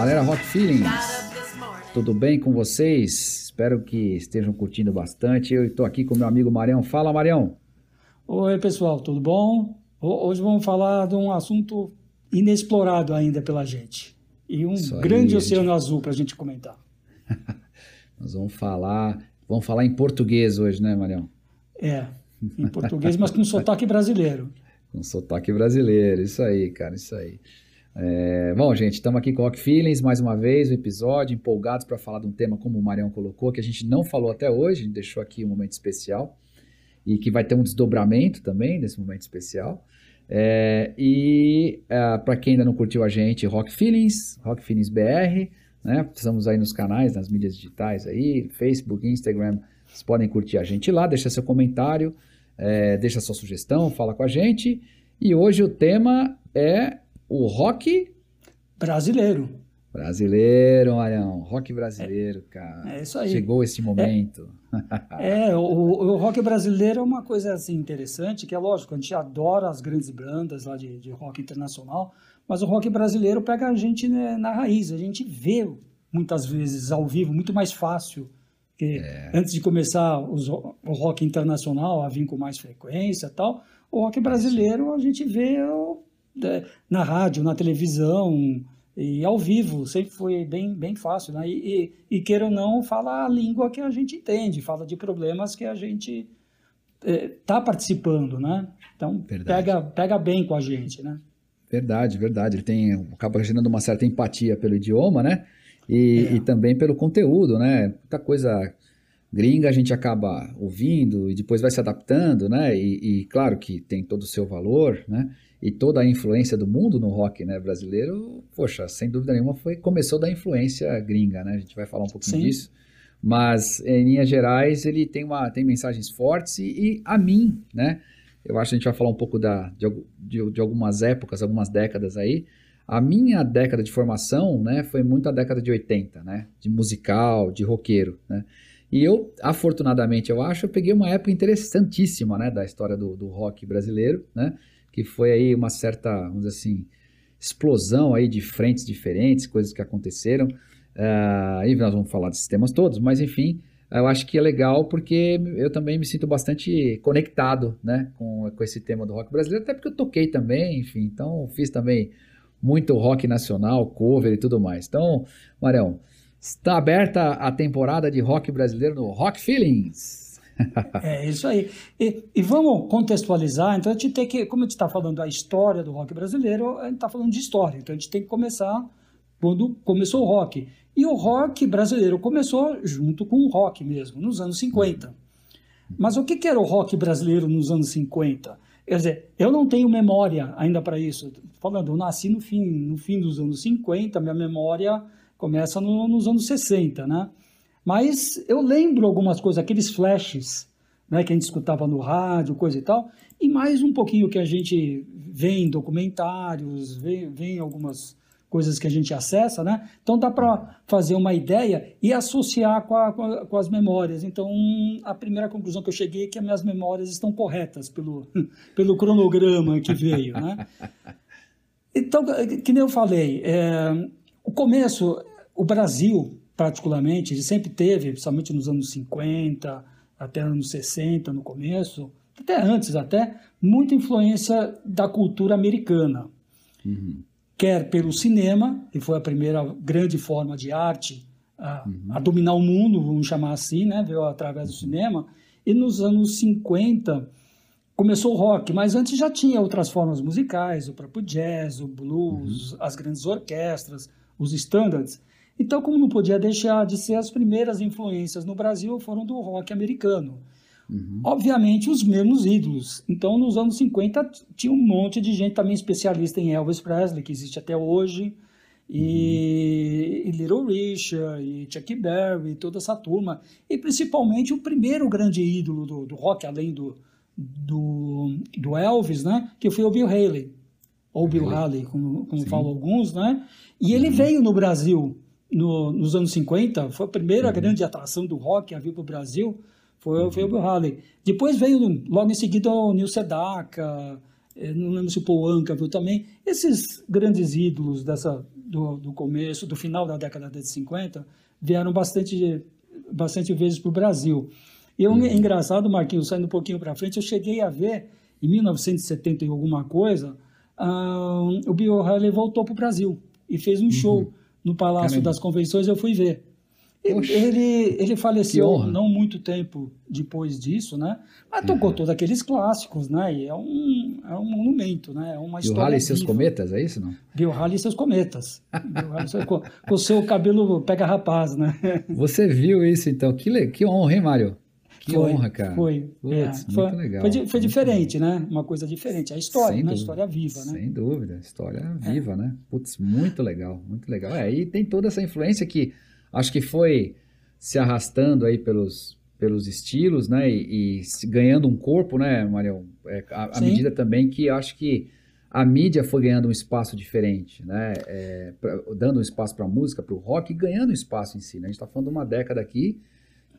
Galera Rock Feelings, tudo bem com vocês? Espero que estejam curtindo bastante. Eu estou aqui com meu amigo Marião. Fala, Marião. Oi, pessoal, tudo bom? Hoje vamos falar de um assunto inexplorado ainda pela gente. E um aí, grande oceano gente... azul para a gente comentar. Nós vamos falar, vamos falar em português hoje, né, Marião? É, em português, mas com sotaque brasileiro. Com sotaque brasileiro, isso aí, cara, isso aí. É, bom, gente, estamos aqui com o Rock Feelings, mais uma vez, o episódio, empolgados para falar de um tema, como o Marião colocou, que a gente não falou até hoje, deixou aqui um momento especial, e que vai ter um desdobramento também nesse momento especial. É, e é, para quem ainda não curtiu a gente, Rock Feelings, Rock Feelings BR, né? Estamos aí nos canais, nas mídias digitais aí, Facebook, Instagram, vocês podem curtir a gente lá, deixa seu comentário, é, deixa sua sugestão, fala com a gente. E hoje o tema é o rock brasileiro. Brasileiro, Marião, rock brasileiro, é, cara. É isso aí. Chegou esse momento. É, é o, o, rock brasileiro é uma coisa assim interessante, que é lógico, a gente adora as grandes bandas lá de, de rock internacional, mas o rock brasileiro pega a gente né, na raiz, a gente vê muitas vezes ao vivo, muito mais fácil. que é. antes de começar os, o rock internacional a vir com mais frequência e tal, o rock brasileiro a gente vê é, na rádio, na televisão e ao vivo, sempre foi bem, bem fácil. Né? E, e, e queira ou não, fala a língua que a gente entende, fala de problemas que a gente está é, participando, né? Então, pega, pega bem com a gente, né? Verdade, verdade. Ele tem, acaba gerando uma certa empatia pelo idioma, né? E, é. e também pelo conteúdo, né? Muita coisa gringa a gente acaba ouvindo e depois vai se adaptando, né? E, e, claro que tem todo o seu valor, né? E toda a influência do mundo no rock né, brasileiro, poxa, sem dúvida nenhuma, foi começou da influência gringa, né? A gente vai falar um pouquinho Sim. disso. Mas, em linhas gerais, ele tem, uma, tem mensagens fortes e, e a mim, né? Eu acho que a gente vai falar um pouco da, de, de, de algumas épocas, algumas décadas aí. A minha década de formação, né, foi muito a década de 80, né? De musical, de roqueiro, né? E eu, afortunadamente, eu acho, eu peguei uma época interessantíssima, né, da história do, do rock brasileiro, né, que foi aí uma certa, vamos dizer assim, explosão aí de frentes diferentes, coisas que aconteceram. Uh, e nós vamos falar desses temas todos, mas enfim, eu acho que é legal porque eu também me sinto bastante conectado, né, com, com esse tema do rock brasileiro, até porque eu toquei também, enfim, então fiz também muito rock nacional, cover e tudo mais. Então, Marião, Está aberta a temporada de rock brasileiro no Rock Feelings. é isso aí. E, e, vamos contextualizar. Então, a gente tem que, como a gente está falando da história do rock brasileiro, a gente está falando de história. Então, a gente tem que começar quando começou o rock. E o rock brasileiro começou junto com o rock mesmo, nos anos 50. Mas o que, que era o rock brasileiro nos anos 50? Quer dizer, eu não tenho memória ainda para isso. Falando, eu nasci no fim, no fim dos anos 50, minha memória começa no, nos anos 60, né? Mas eu lembro algumas coisas, aqueles flashes né, que a gente escutava no rádio, coisa e tal, e mais um pouquinho que a gente vê em documentários, vê, vê em algumas coisas que a gente acessa, né? Então dá para fazer uma ideia e associar com, a, com, a, com, as memórias. Então a primeira conclusão que eu cheguei é que as minhas memórias estão corretas pelo, pelo cronograma que veio, né? Então, que nem eu falei, é, o começo o Brasil, particularmente, ele sempre teve, principalmente nos anos 50, até anos 60, no começo, até antes até, muita influência da cultura americana. Uhum. Quer pelo cinema, que foi a primeira grande forma de arte a, uhum. a dominar o mundo, vamos chamar assim, né? veio através do cinema, e nos anos 50 começou o rock, mas antes já tinha outras formas musicais, o próprio jazz, o blues, uhum. as grandes orquestras, os standards. Então, como não podia deixar de ser, as primeiras influências no Brasil foram do rock americano. Uhum. Obviamente, os mesmos ídolos. Então, nos anos 50, tinha um monte de gente também especialista em Elvis Presley, que existe até hoje, e, uhum. e Little Richard, e Chuck Berry, toda essa turma. E principalmente o primeiro grande ídolo do, do rock, além do, do, do, Elvis, né? que foi o Bill Haley, ou Bill Haley, como, como falam alguns, né? E ele uhum. veio no Brasil no, nos anos 50, foi a primeira uhum. grande atração do rock a vir para o Brasil, foi, uhum. foi o Bill Haley. Depois veio, logo em seguida, o Neil Sedaka, é, não lembro se o Paul Anka viu também, esses grandes ídolos dessa, do, do começo, do final da década de 50, vieram bastante, bastante vezes para o Brasil. Eu, uhum. engraçado, Marquinhos, saindo um pouquinho para frente, eu cheguei a ver, em 1970 e alguma coisa, uh, o Bill O'Reilly voltou para o Brasil e fez um uhum. show no Palácio Caramba. das Convenções, eu fui ver. Ele, ele faleceu não muito tempo depois disso, né? Mas tocou uhum. todos aqueles clássicos, né? E é um, é um monumento, né? É uma história. Bill Haley e seus cometas, é isso, não? Bill Haley e seus cometas. com, com o seu cabelo pega rapaz, né? Você viu isso, então? Que, que honra, hein, Mário? Que foi, honra, cara. Foi. Putz, é, foi, legal. Foi, foi diferente, né? Uma coisa diferente. A história, Sem né? A história viva, né? Sem dúvida. História é. viva, né? Putz, muito legal, muito legal. É, e tem toda essa influência que acho que foi se arrastando aí pelos, pelos estilos, né? E, e ganhando um corpo, né, Marião? É, à medida também que acho que a mídia foi ganhando um espaço diferente, né? É, pra, dando um espaço para a música, para o rock, e ganhando um espaço em si. Né? A gente está falando de uma década aqui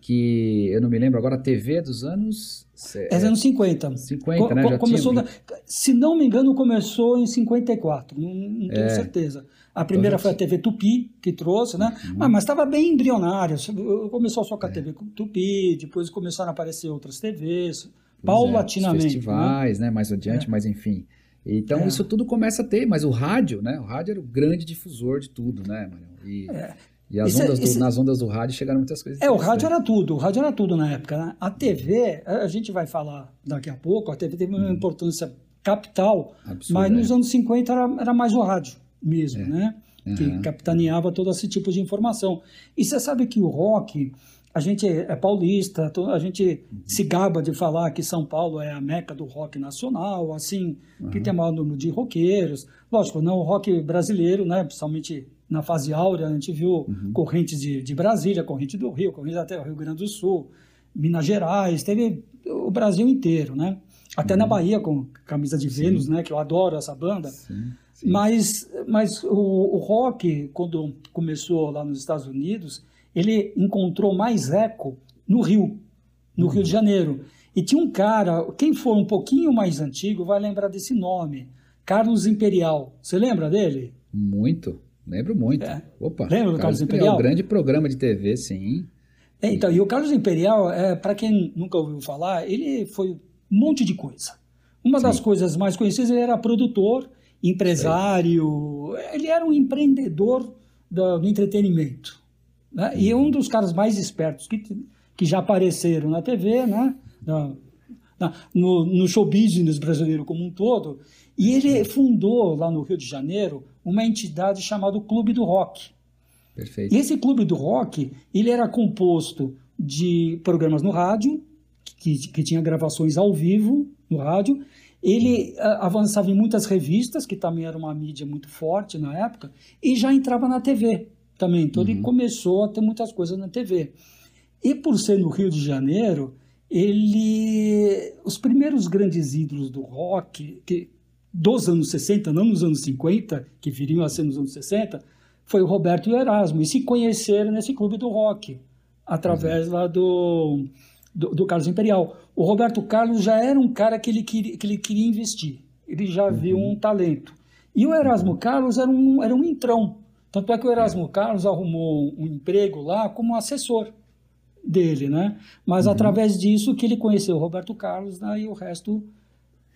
que eu não me lembro agora, a TV dos anos. É, é anos 50. 50, Co né? Começou tinha... Se não me engano, começou em 54, não, não tenho é. certeza. A primeira então, foi a TV Tupi, que trouxe, né? Uhum. Ah, mas estava bem embrionária. Começou só com a é. TV Tupi, depois começaram a aparecer outras TVs, pois paulatinamente. É, festivais, né? né? Mais adiante, é. mas enfim. Então é. isso tudo começa a ter, mas o rádio, né? O rádio era o grande difusor de tudo, né, Marião? E, é. E é- ondas do, nas ondas do rádio chegaram muitas coisas. É, o rádio era tudo, o rádio era tudo na época. Né? A TV, a gente vai falar daqui a pouco, a TV teve uma hum. importância capital, Absurdo, mas nos é. anos 50 era, era mais o rádio mesmo, é. né? Uhum. Que capitaneava todo esse tipo de informação. E você sabe que o rock, a gente é paulista, a gente uhum. se gaba de falar que São Paulo é a meca do rock nacional, assim, uhum. que tem maior número de roqueiros. Lógico, não o rock brasileiro, né? Principalmente na fase áurea, a gente viu uhum. correntes de, de Brasília, corrente do Rio, corrente até o Rio Grande do Sul, Minas Gerais, teve o Brasil inteiro, né? Até uhum. na Bahia com Camisa de sim. Vênus, né? Que eu adoro essa banda. Sim, sim. Mas, mas o, o, rock, quando começou lá nos Estados Unidos, ele encontrou mais eco no Rio, no uhum. Rio de Janeiro. E tinha um cara, quem for um pouquinho mais antigo vai lembrar desse nome, Carlos Imperial. Você lembra dele? Muito. Lembro muito. É. Opa. Lembra do Carlos, Carlos Imperial? Um grande programa de TV, sim. É, então, e o Carlos Imperial, é, para quem nunca ouviu falar, ele foi um monte de coisa. Uma sim. das coisas mais conhecidas, ele era produtor, empresário, ele era um empreendedor do, do entretenimento. Né? E um dos caras mais espertos que, que já apareceram na TV, né? Na, na, no, no show business brasileiro como um todo. E ele fundou lá no Rio de Janeiro uma entidade chamada Clube do Rock. Perfeito. E esse Clube do Rock, ele era composto de programas no rádio, que, que tinha gravações ao vivo no rádio, ele uh, avançava em muitas revistas, que também era uma mídia muito forte na época, e já entrava na TV também. Então uhum. ele começou a ter muitas coisas na TV. E por ser no Rio de Janeiro, ele os primeiros grandes ídolos do rock, que dos anos 60, não nos anos 50, que viriam a ser nos anos 60, foi o Roberto e o Erasmo. E se conheceram nesse clube do rock, através uhum. lá do, do, do, Carlos Imperial. O Roberto Carlos já era um cara que ele queria, que ele queria investir. Ele já uhum. viu um talento. E o Erasmo. Carlos era um, era um entrão. Tanto é que o Erasmo Carlos arrumou um emprego lá como assessor dele, né? Mas uhum. através disso que ele conheceu o Roberto Carlos né? e o resto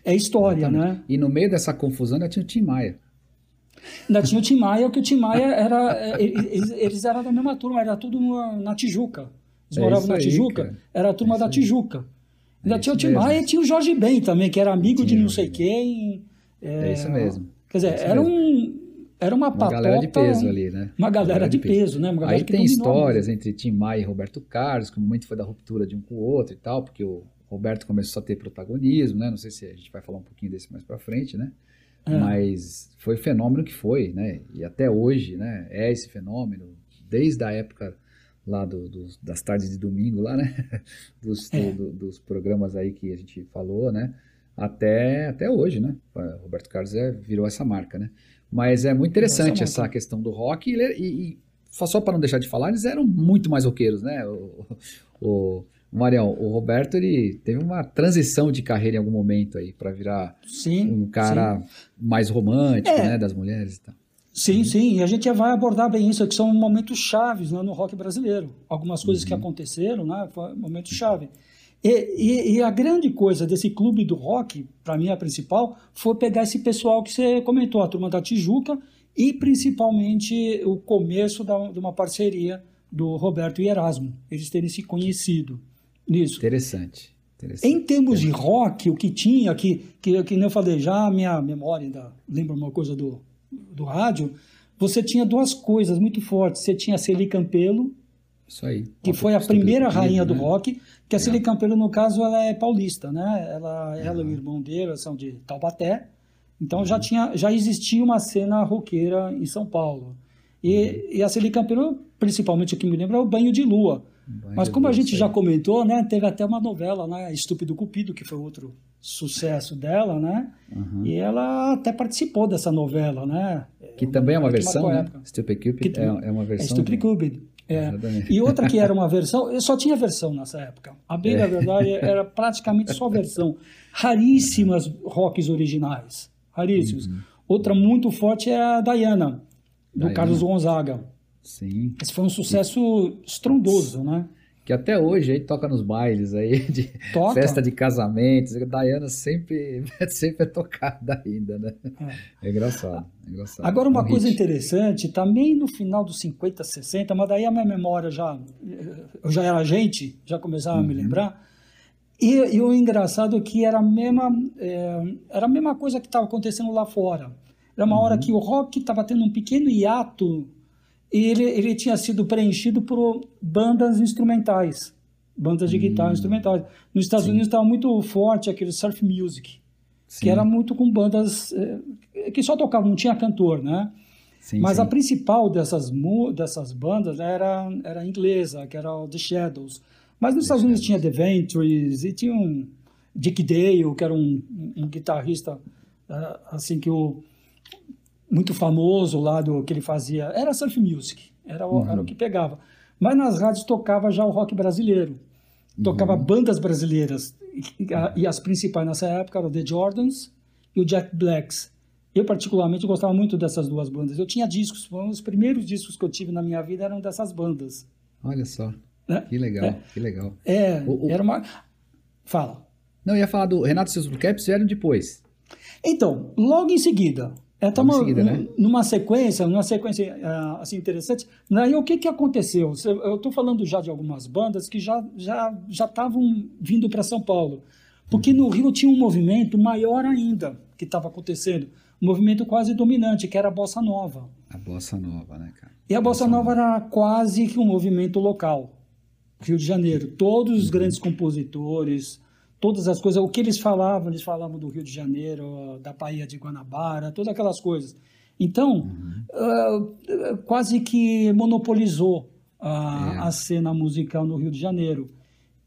é história, Exatamente. né? E no meio dessa confusão ainda tinha o Tim Maia. Ainda tinha o Tim Maia, que o Tim Maia era. É, eles, eles eram da mesma turma, era tudo na Tijuca. Eles é moravam na Tijuca, aí, era a turma é da Tijuca. Ainda é tinha o Tim Maia e tinha o Jorge Ben também, que era amigo de não sei quem. É, é isso mesmo. Quer dizer, era um. Era uma, uma patota, galera de peso ali, né? Uma galera, galera de, peso, peso, né? Uma Aí tem histórias entre Tim Maia e Roberto Carlos, que no momento foi da ruptura de um com o outro e tal, porque o Roberto começou a ter protagonismo, né? Não sei se a gente vai falar um pouquinho desse mais para frente, né? É. Mas foi o fenômeno que foi, né? E até hoje, né? É esse fenômeno, desde a época lá do, do, das tardes de domingo, lá, né? Dos, é. do, dos programas aí que a gente falou, né? Até, até hoje, né? O Roberto Carlos é, virou essa marca, né? Mas é muito interessante essa, essa questão do rock e, e, e só para não deixar de falar, eles eram muito mais roqueiros, né? O, o, Marião, o Roberto ele teve uma transição de carreira em algum momento aí para virar sim, um cara sim. mais romântico, É. né, das mulheres e tal. Sim, sim, e a gente vai abordar bem isso, que são momentos chaves né, no rock brasileiro. Algumas coisas que aconteceram, né, momento chave. E, e- e a grande coisa desse clube do rock, para mim a principal, foi pegar esse pessoal que você comentou, a turma da Tijuca, e principalmente o começo da- de uma parceria do Roberto e Erasmo, eles terem se conhecido nisso. Interessante. interessante. Em termos de rock, o que tinha, que, que, que nem eu falei, já a minha memória ainda lembra uma coisa do, do rádio, você tinha duas coisas muito fortes. Você tinha a Celi Campelo, Isso aí. que foi a primeira rainha do né? rock, que a Celi Campelo, no caso, ela é paulista, né? Ela, ela e o irmão dele eles são de Taubaté. Então Uhum. já, tinha, já existia uma cena roqueira em São Paulo. E, Uhum. e a Celi Campelo, principalmente o que me lembra, é o Banho de Lua. Mas como a gente já comentou, né, teve até uma novela, né, Estúpido Cupido, que foi outro sucesso dela, né? Uhum. E ela até participou dessa novela, né? Que também é uma versão, né? Stupid Cupid é, é uma É versão. Stupid de- Cupid. É. E outra que era uma versão, eu só tinha versão nessa época. A bem da verdade era praticamente só versão. Raríssimas rocks originais. Raríssimos. Outra muito forte é a Diana, do Diana. Carlos Gonzaga. Sim. Esse foi um sucesso estrondoso, né? Que até hoje aí toca nos bailes aí, de Toca. festa de casamentos. A Diana sempre, sempre é tocada ainda, né? É engraçado. É engraçado. Agora, uma É um coisa hit. interessante, também no final dos 50, 60, mas daí a minha memória já. Eu já era gente, já começava a me Uhum. lembrar. E, e o engraçado é que era a mesma, é, era a mesma coisa que estava acontecendo lá fora. Era uma Uhum. hora que o rock estava tendo um pequeno hiato e ele, ele tinha sido preenchido por bandas instrumentais, bandas de guitarra instrumentais. Nos Estados Hum. Sim. Unidos estava muito forte aquele surf music, Sim, que era muito com bandas eh, que só tocavam, não tinha cantor, né? sim, Mas sim. a principal dessas, dessas bandas era, era inglesa, que era o The Shadows. Mas nos Estados Unidos tinha The Ventures e tinha um Dick Dale, que era um, um guitarrista ah, assim que o muito famoso lá do que ele fazia. Era surf music, era, o- era o que pegava. Mas nas rádios tocava já o rock brasileiro. Tocava bandas brasileiras. E, a- e as principais nessa época eram The Jordans e o Jack Blacks. Eu, particularmente, gostava muito dessas duas bandas. Eu tinha discos, foram os primeiros discos que eu tive na minha vida eram dessas bandas. Olha só. né? Que legal, que legal. É, O- o- era uma... Fala. Não, eu ia falar do Renato e seus Blue Caps vieram depois. Então, logo em seguida, estamos seguida, né? numa sequência, numa sequência ah, assim interessante. Daí o que que aconteceu? Eu estou falando já de algumas bandas que já já já estavam vindo para São Paulo, porque no Rio tinha um movimento maior ainda que estava acontecendo, um movimento quase dominante que era a bossa nova. A bossa nova, né, cara? E a bossa nova era quase que um movimento local, Rio de Janeiro. Todos os grandes compositores, todas as coisas, o que eles falavam, eles falavam do Rio de Janeiro, da Baía de Guanabara, todas aquelas coisas. Então, ah, quase que monopolizou a, É. a cena musical no Rio de Janeiro.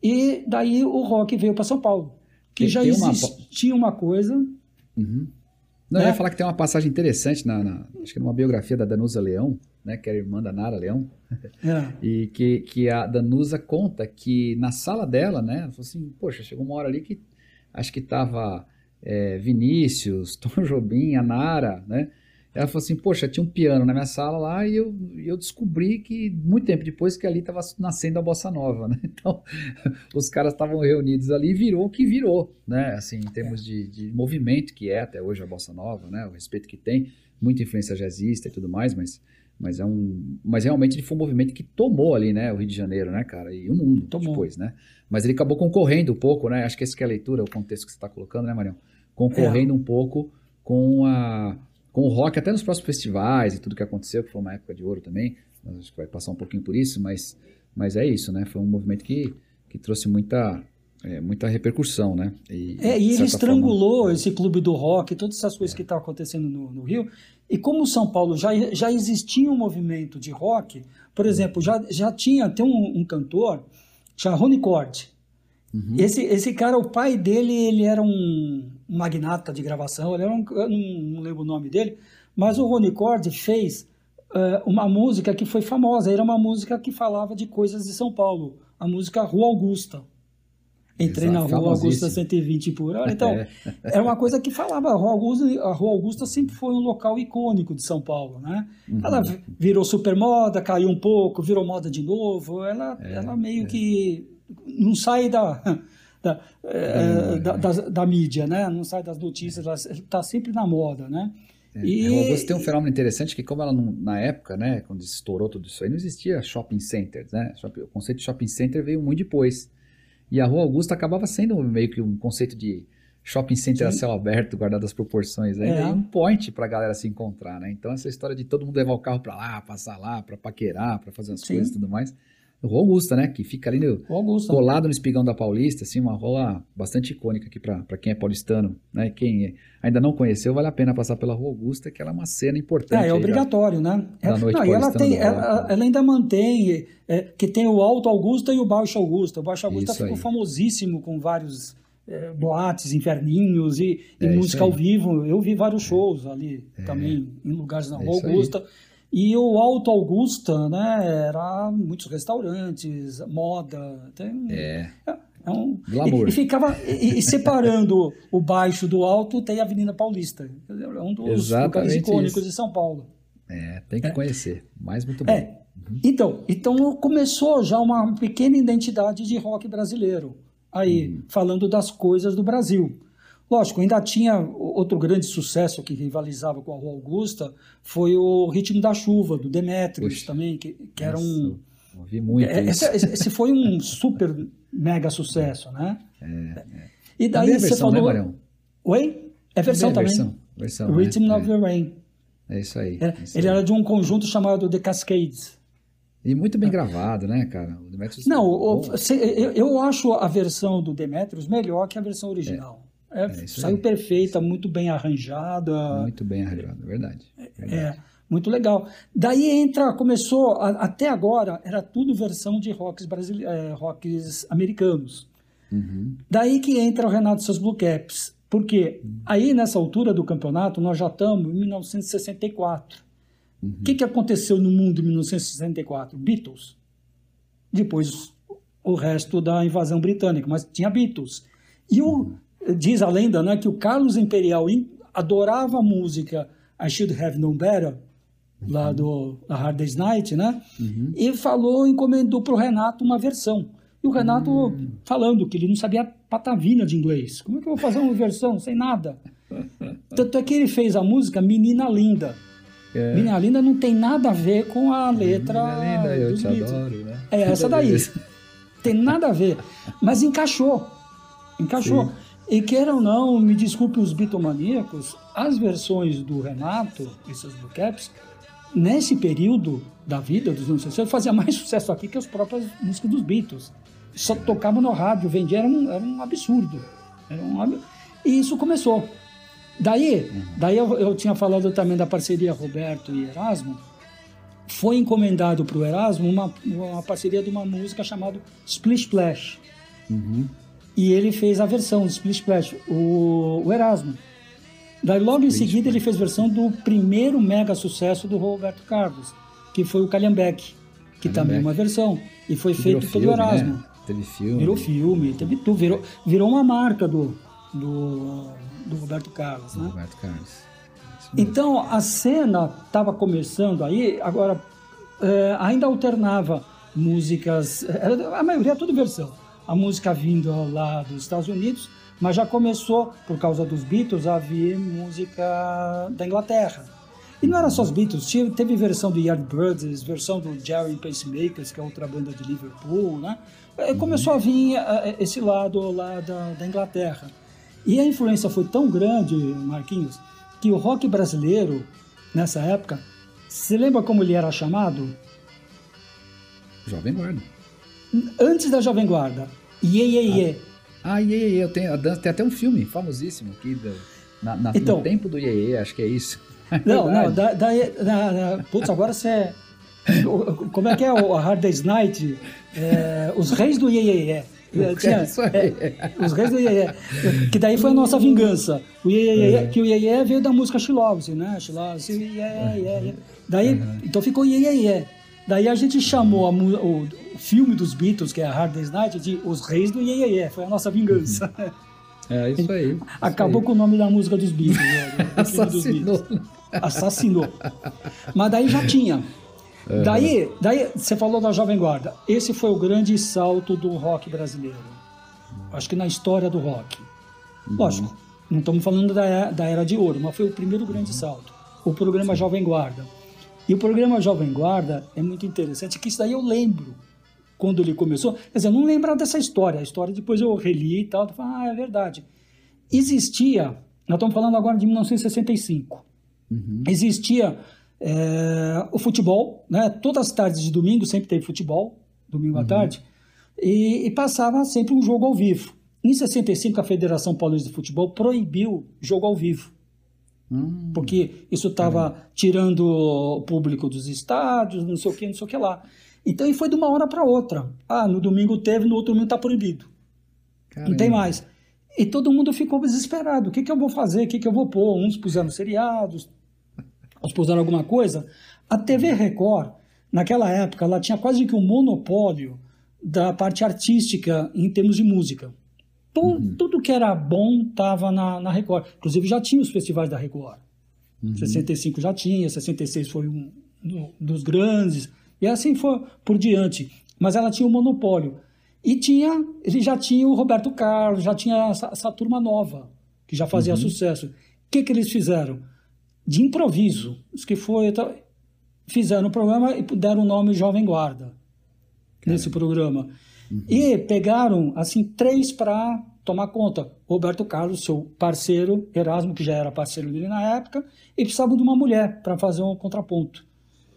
E daí o rock veio para São Paulo, que Tem- já tem uma- existia uma coisa. Uhum. Não, eu Né? ia falar que tem uma passagem interessante na, na- acho que numa biografia da Danusa Leão, né, que era irmã da Nara Leão, É, e que, que a Danusa conta que na sala dela, né, ela falou assim, poxa, chegou uma hora ali que acho que tava é, Vinícius, Tom Jobim, a Nara, né, ela falou assim, poxa, tinha um piano na minha sala lá e eu, eu descobri que muito tempo depois que ali estava nascendo a bossa nova, né? Então, os caras estavam reunidos ali e virou o que virou, né? Assim, em termos de, de movimento que é até hoje a bossa nova, né? O respeito que tem, muita influência jazzista e tudo mais, mas mas é um, mas realmente ele foi um movimento que tomou ali, né, o Rio de Janeiro, né, cara, e o mundo Tomou. depois, né? Mas ele acabou concorrendo um pouco, né? Acho que esse que é a leitura, o contexto que você está colocando, né, Marião? Concorrendo um pouco com a com o rock até nos próximos festivais e tudo que aconteceu, que foi uma época de ouro também. Acho que vai passar um pouquinho por isso, mas mas é isso, né? Foi um movimento que que trouxe muita é, muita repercussão, né? E, É, e ele estrangulou forma, esse clube do rock, todas essas coisas que estavam acontecendo no, no Rio. E como São Paulo já, já existia um movimento de rock, por exemplo, já, já tinha, tem um, um cantor, chamado Rony Cord. Uhum. Esse, esse cara, o pai dele, ele era um magnata de gravação, ele era um, eu não, não lembro o nome dele, mas o Rony Cord fez eh, uma música que foi famosa, era uma música que falava de coisas de São Paulo, a música Rua Augusta. Entrei Exato, na Rua Augusta famosíssimo. 120 por hora. Então, era uma coisa que falava. A Rua, Augusta, a Rua Augusta sempre foi um local icônico de São Paulo, né? Uhum. Ela vi- virou super moda, caiu um pouco, virou moda de novo. Ela, É, ela meio que não sai da, da, eh, da, da- da mídia, né? Não sai das notícias, ela está sempre na moda, né? E... A Rua Augusta tem um fenômeno interessante que como ela não, na época, né, quando estourou tudo isso aí, não existia shopping centers, né? O conceito de shopping center veio muito depois. E a Rua Augusta acabava sendo meio que um conceito de shopping center a Sim. céu aberto, guardado as proporções, aí, É. e um point pra galera se encontrar, né? Então essa história de todo mundo levar o carro pra lá, passar lá, pra paquerar, pra fazer as Sim. coisas e tudo mais. Rua Augusta, né, que fica ali no, Augusta. colado no espigão da Paulista, assim, uma rua bastante icônica aqui para quem é paulistano, né? Quem ainda não conheceu, vale a pena passar pela Rua Augusta, que ela é uma cena importante. É, é obrigatório, né? da É, noite não, ela, tem, ela, né? ela ainda mantém é, que tem o Alto Augusta e o Baixo Augusta. O Baixo Augusta Isso ficou aí. famosíssimo com vários é, boates, inferninhos e, e É, música ao vivo. Eu vi vários shows ali também, em lugares na É Rua isso aí. E o Alto Augusta, né, era muitos restaurantes, moda. Tem, É, é um, Glamour. E, e ficava e, e separando o baixo do alto tem a Avenida Paulista. É um dos Exatamente lugares icônicos isso. de São Paulo. é, tem que conhecer, mas muito bom. É. Então, então começou já uma pequena identidade de rock brasileiro. Aí, falando das coisas do Brasil. Lógico, ainda tinha outro grande sucesso que rivalizava com a Rua Augusta, foi o Ritmo da Chuva, do Demetrius também, que, que era um... Ouvi muito É. Esse, esse foi um super mega sucesso, né? E Também daí a você versão, falou. né? Oi? É versão Também. Versão, versão, né? Rhythm of é, the Rain. é isso aí. É, é isso ele aí. era de um conjunto chamado The Cascades. E muito bem gravado, né, cara? O Demetrius Não, o- bom. se- eu, eu acho a versão do Demetrius melhor que a versão original. É, É saiu aí. perfeita, muito bem arranjada. muito bem arranjado, é verdade. verdade. É, muito legal. Daí entra, começou, a- até agora, era tudo versão de rocks, brasile- é, rocks americanos. Uhum. Daí que entra o Renato e seus Blue Caps. Porque aí, nessa altura do campeonato, nós já estamos em 1964. O que, que aconteceu no mundo em 1964? Beatles. Depois o resto da invasão britânica, mas tinha Beatles. E o, diz a lenda né, que o Carlos Imperial adorava a música I Should Have Known Better, lá do da Hard Day's Night, né? E falou, encomendou para o Renato uma versão. E o Renato falando que ele não sabia patavina de inglês. Como é que eu vou fazer uma versão sem nada? Tanto é que ele fez a música Menina Linda. É. Menina Linda não tem nada a ver com a letra Menina linda, eu te Beatles. adoro, né? É essa daí. Tem nada a ver. Mas encaixou. Encaixou. Sim. E queira ou não, me desculpe os bitomaníacos, as versões do Renato e seus Blue Caps, nesse período da vida dos anos 60, fazia mais sucesso aqui que as próprias músicas dos Beatles. Só tocavam no rádio, vendia, era um, era um absurdo. Era um E isso começou. Daí, daí eu, eu tinha falado também da parceria Roberto e Erasmo. Foi encomendado para o Erasmo uma, uma parceria de uma música chamada Splish Splash. E ele fez a versão do Splish Splash, o, o Erasmo. Daí logo em Splish seguida ele fez versão do primeiro mega sucesso do Roberto Carlos, que foi o Calhambeck, que também é uma versão. E foi Que feito pelo filme, Erasmo. Né? Teve filme. Virou filme, teve tudo, virou, virou uma marca do, do, do Roberto Carlos, né? Roberto Carlos. Então a cena estava começando aí, agora é, ainda alternava músicas, era- a maioria é tudo versão. A música vindo lá dos Estados Unidos, mas já começou, por causa dos Beatles, a vir música da Inglaterra. E não era só os Beatles, tinha- teve versão do Yardbirds, versão do Jerry Pacemakers, que é outra banda de Liverpool, né? Eh, Começou a vir eh, esse lado lá da, da Inglaterra. E a influência foi tão grande, Marquinhos, que o rock brasileiro, nessa época, você lembra como ele era chamado? Jovem Guarda. Antes da Jovem Guarda. Iê, iê, iê. Ah, Iê, Iê, eu tenho, a dança- tem até um filme famosíssimo aqui, do, na, na- Então. no tempo do Iê, Iê, acho que é isso. É Não, não, da, da, da, da- putz, agora você. o- Como é que é o a Hard Day's Night? É, os Reis do Iê, Iê, Iê. É, tinha- É isso aí. é, os Reis do Iê, Iê. Que daí foi a nossa vingança. O Iê, Iê, Iê, que o Iê, Iê veio da música You, né? You, Iê, Iê, Iê. Daí, então ficou Iê, Iê, Iê. Daí a gente chamou a, o, filme dos Beatles, que é a Hard Day's Night, de Os Reis do Iê, Iê, Foi a nossa vingança. É, isso aí. Isso Acabou aí. com o nome da música dos Beatles. Né? Assassinou. Dos Beatles. Assassinou. Mas daí já tinha. Uhum. Daí, daí, você falou da Jovem Guarda. Esse foi o grande salto do rock brasileiro. Acho que na história do rock. Uhum. Lógico, não estamos falando da, da Era de Ouro, mas foi o primeiro grande salto. O programa Sim. Jovem Guarda. E o programa Jovem Guarda é muito interessante, que isso daí eu lembro quando ele começou. Quer dizer, eu não lembro dessa história. A história depois eu reli e tal. Eu falei, ah, é verdade. Existia, nós estamos falando agora de 1965. Uhum. Existia é, o futebol, né? Todas as tardes de domingo sempre teve futebol, domingo uhum. à tarde, e, e, passava sempre um jogo ao vivo. Em 65, a Federação Paulista de Futebol proibiu jogo ao vivo. Uhum. Porque isso estava tirando o público dos estádios, não sei o que, não sei o que lá. Então, e foi de uma hora para outra. Ah, no domingo teve, no outro domingo está proibido. Caramba. Não tem mais. E todo mundo ficou desesperado. O que, que eu vou fazer? O que, que eu vou pôr? Uns puseram seriados, puseram alguma coisa. A TV Record, naquela época, ela tinha quase que um monopólio da parte artística em termos de música. Tudo, uhum. tudo que era bom estava na, na, Record. Inclusive já tinha os festivais da Record. Uhum. 65 já tinha, 66 foi um dos grandes, e assim foi por diante. Mas ela tinha o um monopólio. E tinha, ele já tinha o Roberto Carlos, já tinha essa, essa turma nova, que já fazia uhum. sucesso. O que, que eles fizeram? de improviso. Os que foi, então, fizeram o programa e deram o nome Jovem Guarda nesse programa. Uhum. E pegaram, assim, três para tomar conta. Roberto Carlos, seu parceiro, Erasmo, que já era parceiro dele na época, e precisavam de uma mulher para fazer um contraponto.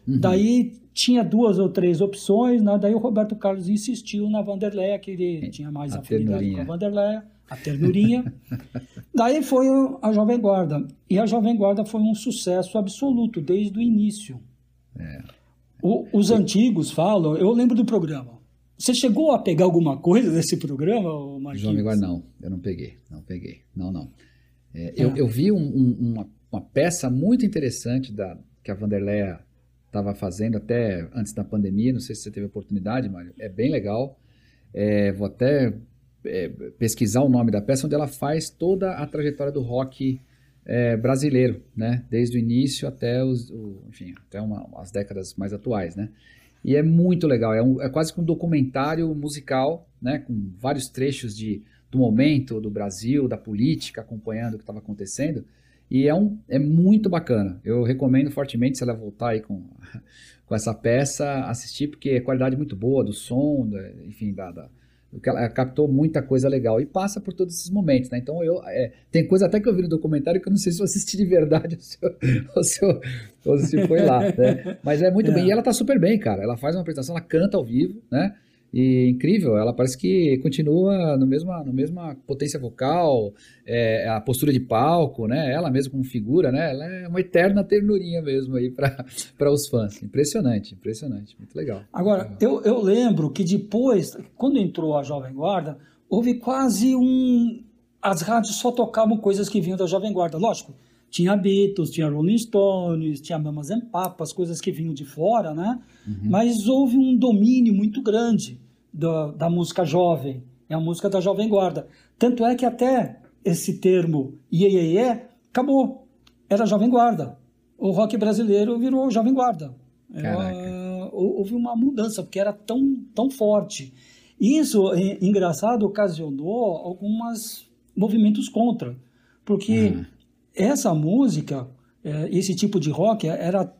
Uhum. Daí tinha duas ou três opções, né? daí o Roberto Carlos insistiu na Vanderleia, que ele tinha mais a afinidade com a Vanderleia a ternurinha. Daí foi a Jovem Guarda. E a Jovem Guarda foi um sucesso absoluto desde o início. É. O, os antigos falam, eu lembro do programa. Você chegou a pegar alguma coisa desse programa, Marquinhos? Jovem Guarda, não. Eu não peguei. Não peguei. Não, não. É, eu, é. eu vi um, um, uma, uma, peça muito interessante da, que a Vanderleia estava fazendo até antes da pandemia. Não sei se você teve oportunidade, Mário. É bem legal. É, vou até é, pesquisar o nome da peça, onde ela faz toda a trajetória do rock é, brasileiro, né? Desde o início até os, o, enfim, até uma, as décadas mais atuais, né? E é muito legal, é, um, é quase que um documentário musical, né? Com vários trechos de, do momento do Brasil, da política, acompanhando o que estava acontecendo. E é, um, é muito bacana. Eu recomendo fortemente, se ela voltar aí com, com essa peça, assistir, porque é qualidade muito boa do som, da, enfim, da, da ela captou muita coisa legal e passa por todos esses momentos, né? Então eu é, tem coisa até que eu vi no documentário que eu não sei se eu assisti de verdade ou se, ou se, ou se foi lá, né? Mas é muito é. bem. E ela tá super bem, cara. Ela faz uma apresentação, ela canta ao vivo, né? E incrível, ela parece que continua no mesma, no mesma potência vocal, é, a postura de palco, né? Ela mesma como figura, né? Ela é uma eterna ternurinha mesmo aí para os fãs. Impressionante, impressionante, muito legal. Agora, eu, eu lembro que depois, quando entrou a Jovem Guarda, houve quase um. As rádios só tocavam coisas que vinham da Jovem Guarda, lógico. Tinha Beatles, tinha Rolling Stones, tinha Mamas and Papas, coisas que vinham de fora, né? Uhum. Mas houve um domínio muito grande da, da música jovem, é a música da Jovem Guarda. Tanto é que até esse termo iê, acabou. Era Jovem Guarda. O rock brasileiro virou Jovem Guarda. Era, houve uma mudança, porque era tão, tão forte. Isso, engraçado, ocasionou alguns movimentos contra. Porque uhum essa música, é, esse tipo de rock, era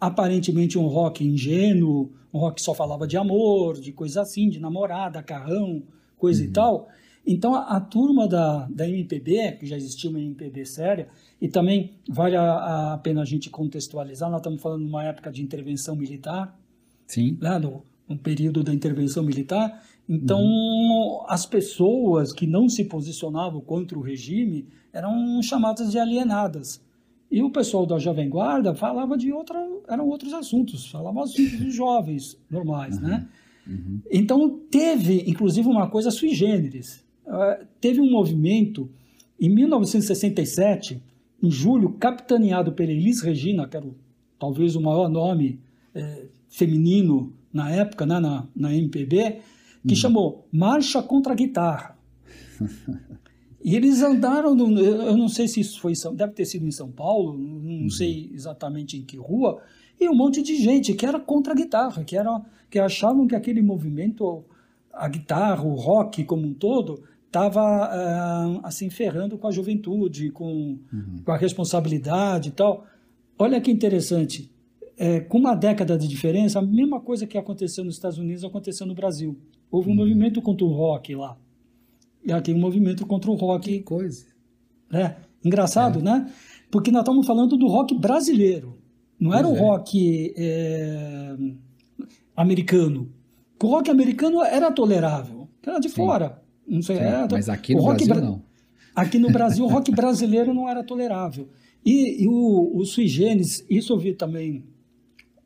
aparentemente um rock ingênuo, um rock que só falava de amor, de coisa assim, de namorada, carrão, coisa uhum. e tal. Então a, a, turma da, da MPB, que já existia uma MPB séria, e também vale a, a pena a gente contextualizar, nós estamos falando de uma época de intervenção militar, Sim. Né, no, no período da intervenção militar, então, uhum. as pessoas que não se posicionavam contra o regime eram chamadas de alienadas. E o pessoal da Jovem Guarda falava de outra, eram outros assuntos, falavam assuntos dos jovens normais, né? uhum. né? Uhum. Então, teve, inclusive, uma coisa sui generis. Uh, teve um movimento em 1967, em julho, capitaneado pela Elis Regina, que era o, talvez o maior nome eh, feminino na época, né, na, na MPB, que uhum. chamou Marcha contra a Guitarra. e eles andaram, no, eu não sei se isso foi, deve ter sido em São Paulo, não uhum. sei exatamente em que rua, e um monte de gente que era contra a guitarra, que, era, que achavam que aquele movimento, a guitarra, o rock como um todo, estava uh, assim ferrando com a juventude, com, uhum. com a responsabilidade e tal. Olha que interessante, é, com uma década de diferença, a mesma coisa que aconteceu nos Estados Unidos aconteceu no Brasil. Houve um uhum. movimento contra o rock lá. E aqui um movimento contra o rock. Que coisa. É, engraçado, é. né? Porque nós estamos falando do rock brasileiro. Não era o é. rock é, americano. O rock americano era tolerável, era de Sim. fora. Não sei, era, mas aqui no Brasil não. Aqui no Brasil, o rock brasileiro não era tolerável. E, e o, o Sui Generis, isso eu vi também.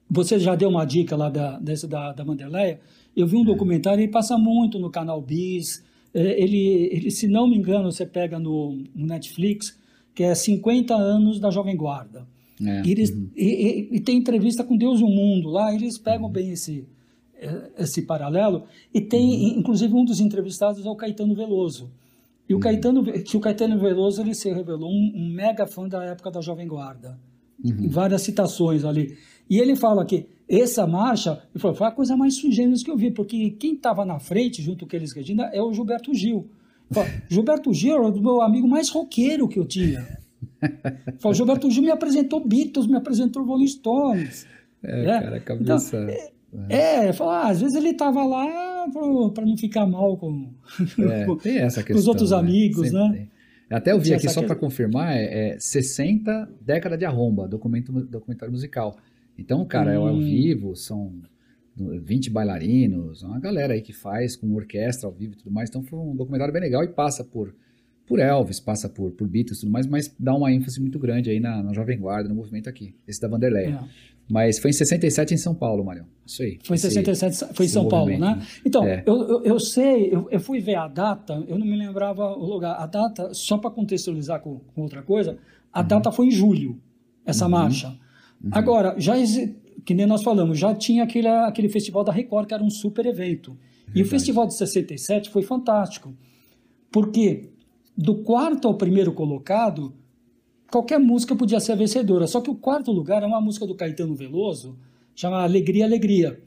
Você já deu uma dica lá da, desse da, da Mandeleia. Eu vi um é. documentário, ele passa muito no canal Bis. É, ele, ele, se não me engano, você pega no, no Netflix, que é 50 anos da Jovem Guarda. É. E, eles, uhum. e, e, e, tem entrevista com Deus e o Mundo lá, eles pegam uhum. bem esse, é, esse paralelo. E tem, uhum. inclusive, um dos entrevistados é o Caetano Veloso. E o uhum. Caetano, que o Caetano Veloso ele se revelou um, um mega fã da época da Jovem Guarda. Uhum. Várias citações ali. E ele fala que essa marcha ele falou, foi a coisa mais sugênita que eu vi, porque quem estava na frente, junto com eles Regina, é o Gilberto Gil. Falou, Gilberto Gil era o meu amigo mais roqueiro que eu tinha. Falou, Gilberto Gil me apresentou Beatles, me apresentou Rolling Stones. É, é. cara, cabeça... Então, é, é, ah, às vezes ele estava lá para não ficar mal com, é, com os outros né? amigos, Sempre né? Tem. Até eu vi aqui, só para confirmar, é, é 60 década de arromba, documento, documentário musical. Então, cara, hum. é ao hum. vivo, são 20 bailarinos, uma galera aí que faz com orquestra ao vivo e tudo mais. Então foi um documentário bem legal e passa por, por Elvis, passa por, por Beatles e tudo mais, mas dá uma ênfase muito grande aí na, na Jovem Guarda, no movimento aqui, esse da Vanderleia. É. Mas foi em 67 em São Paulo, Marião. Isso aí. Foi em 67, foi em São Paulo, né? Então, é. eu, eu, eu, sei, eu, eu, fui ver a data, eu não me lembrava o lugar. A data, só para contextualizar com, com, outra coisa, a uhum. data foi em julho, essa uhum. marcha. Uhum. Agora, já que nem nós falamos, já tinha aquele, aquele festival da Record, que era um super evento. Verdade. E o festival de 67 foi fantástico, porque do quarto ao primeiro colocado qualquer música podia ser a vencedora. Só que o quarto lugar é uma música do Caetano Veloso, chama Alegria, Alegria.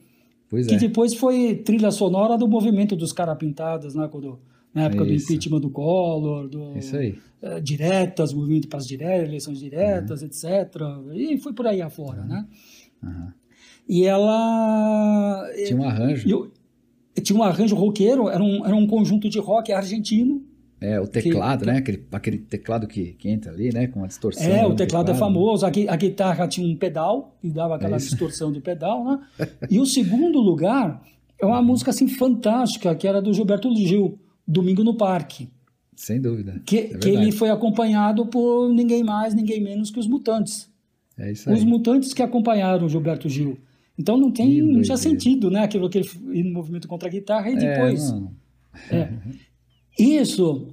Pois que é. depois foi trilha sonora do movimento dos Carapintadas, né, quando, na época é do impeachment do Collor, do, isso aí. É, diretas, movimento para as diretas, eleições diretas, uhum. etc. E foi por aí afora, uhum. né? Uhum. E ela... Tinha um arranjo. tinha um arranjo roqueiro, era um, era um conjunto de rock argentino, é, o teclado, que, né? Aquele, aquele teclado que, que entra ali, né? Com a distorção. É, o teclado, teclado, é famoso. A, a, guitarra tinha um pedal, que dava aquela é distorção de pedal, né? E o segundo lugar é uma música, assim, fantástica, que era do Gilberto Gil, Domingo no Parque. Sem dúvida. Que, é que ele foi acompanhado por ninguém mais, ninguém menos que os Mutantes. É isso aí. Os Mutantes que acompanharam o Gilberto Gil. Então não tem, não tinha sentido, né? Aquilo que ele no movimento contra a guitarra e é, depois. É, é. Isso,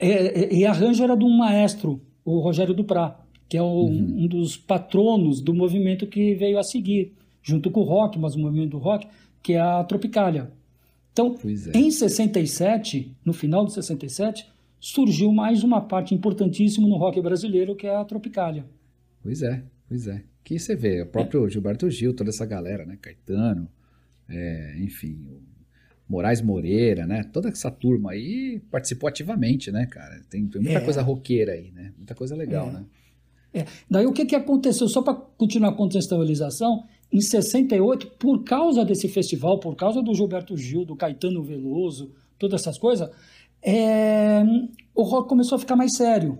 é, é, e arranjo era de um maestro, o Rogério Duprá, que é o, uhum. um dos patronos do movimento que veio a seguir, junto com o rock, mas o movimento do rock, que é a Tropicália. Então, é. em 67, no final de 67, surgiu mais uma parte importantíssima no rock brasileiro, que é a Tropicália. Pois é, pois é. Que você vê, o próprio é. Gilberto Gil, toda essa galera, né? Caetano, é, enfim, Moraes Moreira, né? Toda essa turma aí participou ativamente, né, cara? Tem, tem muita é. coisa roqueira aí, né? Muita coisa legal, é. né? É. Daí o que, que aconteceu? Só para continuar a contextualização, em 68, por causa desse festival, por causa do Gilberto Gil, do Caetano Veloso, todas essas coisas, é, o rock começou a ficar mais sério.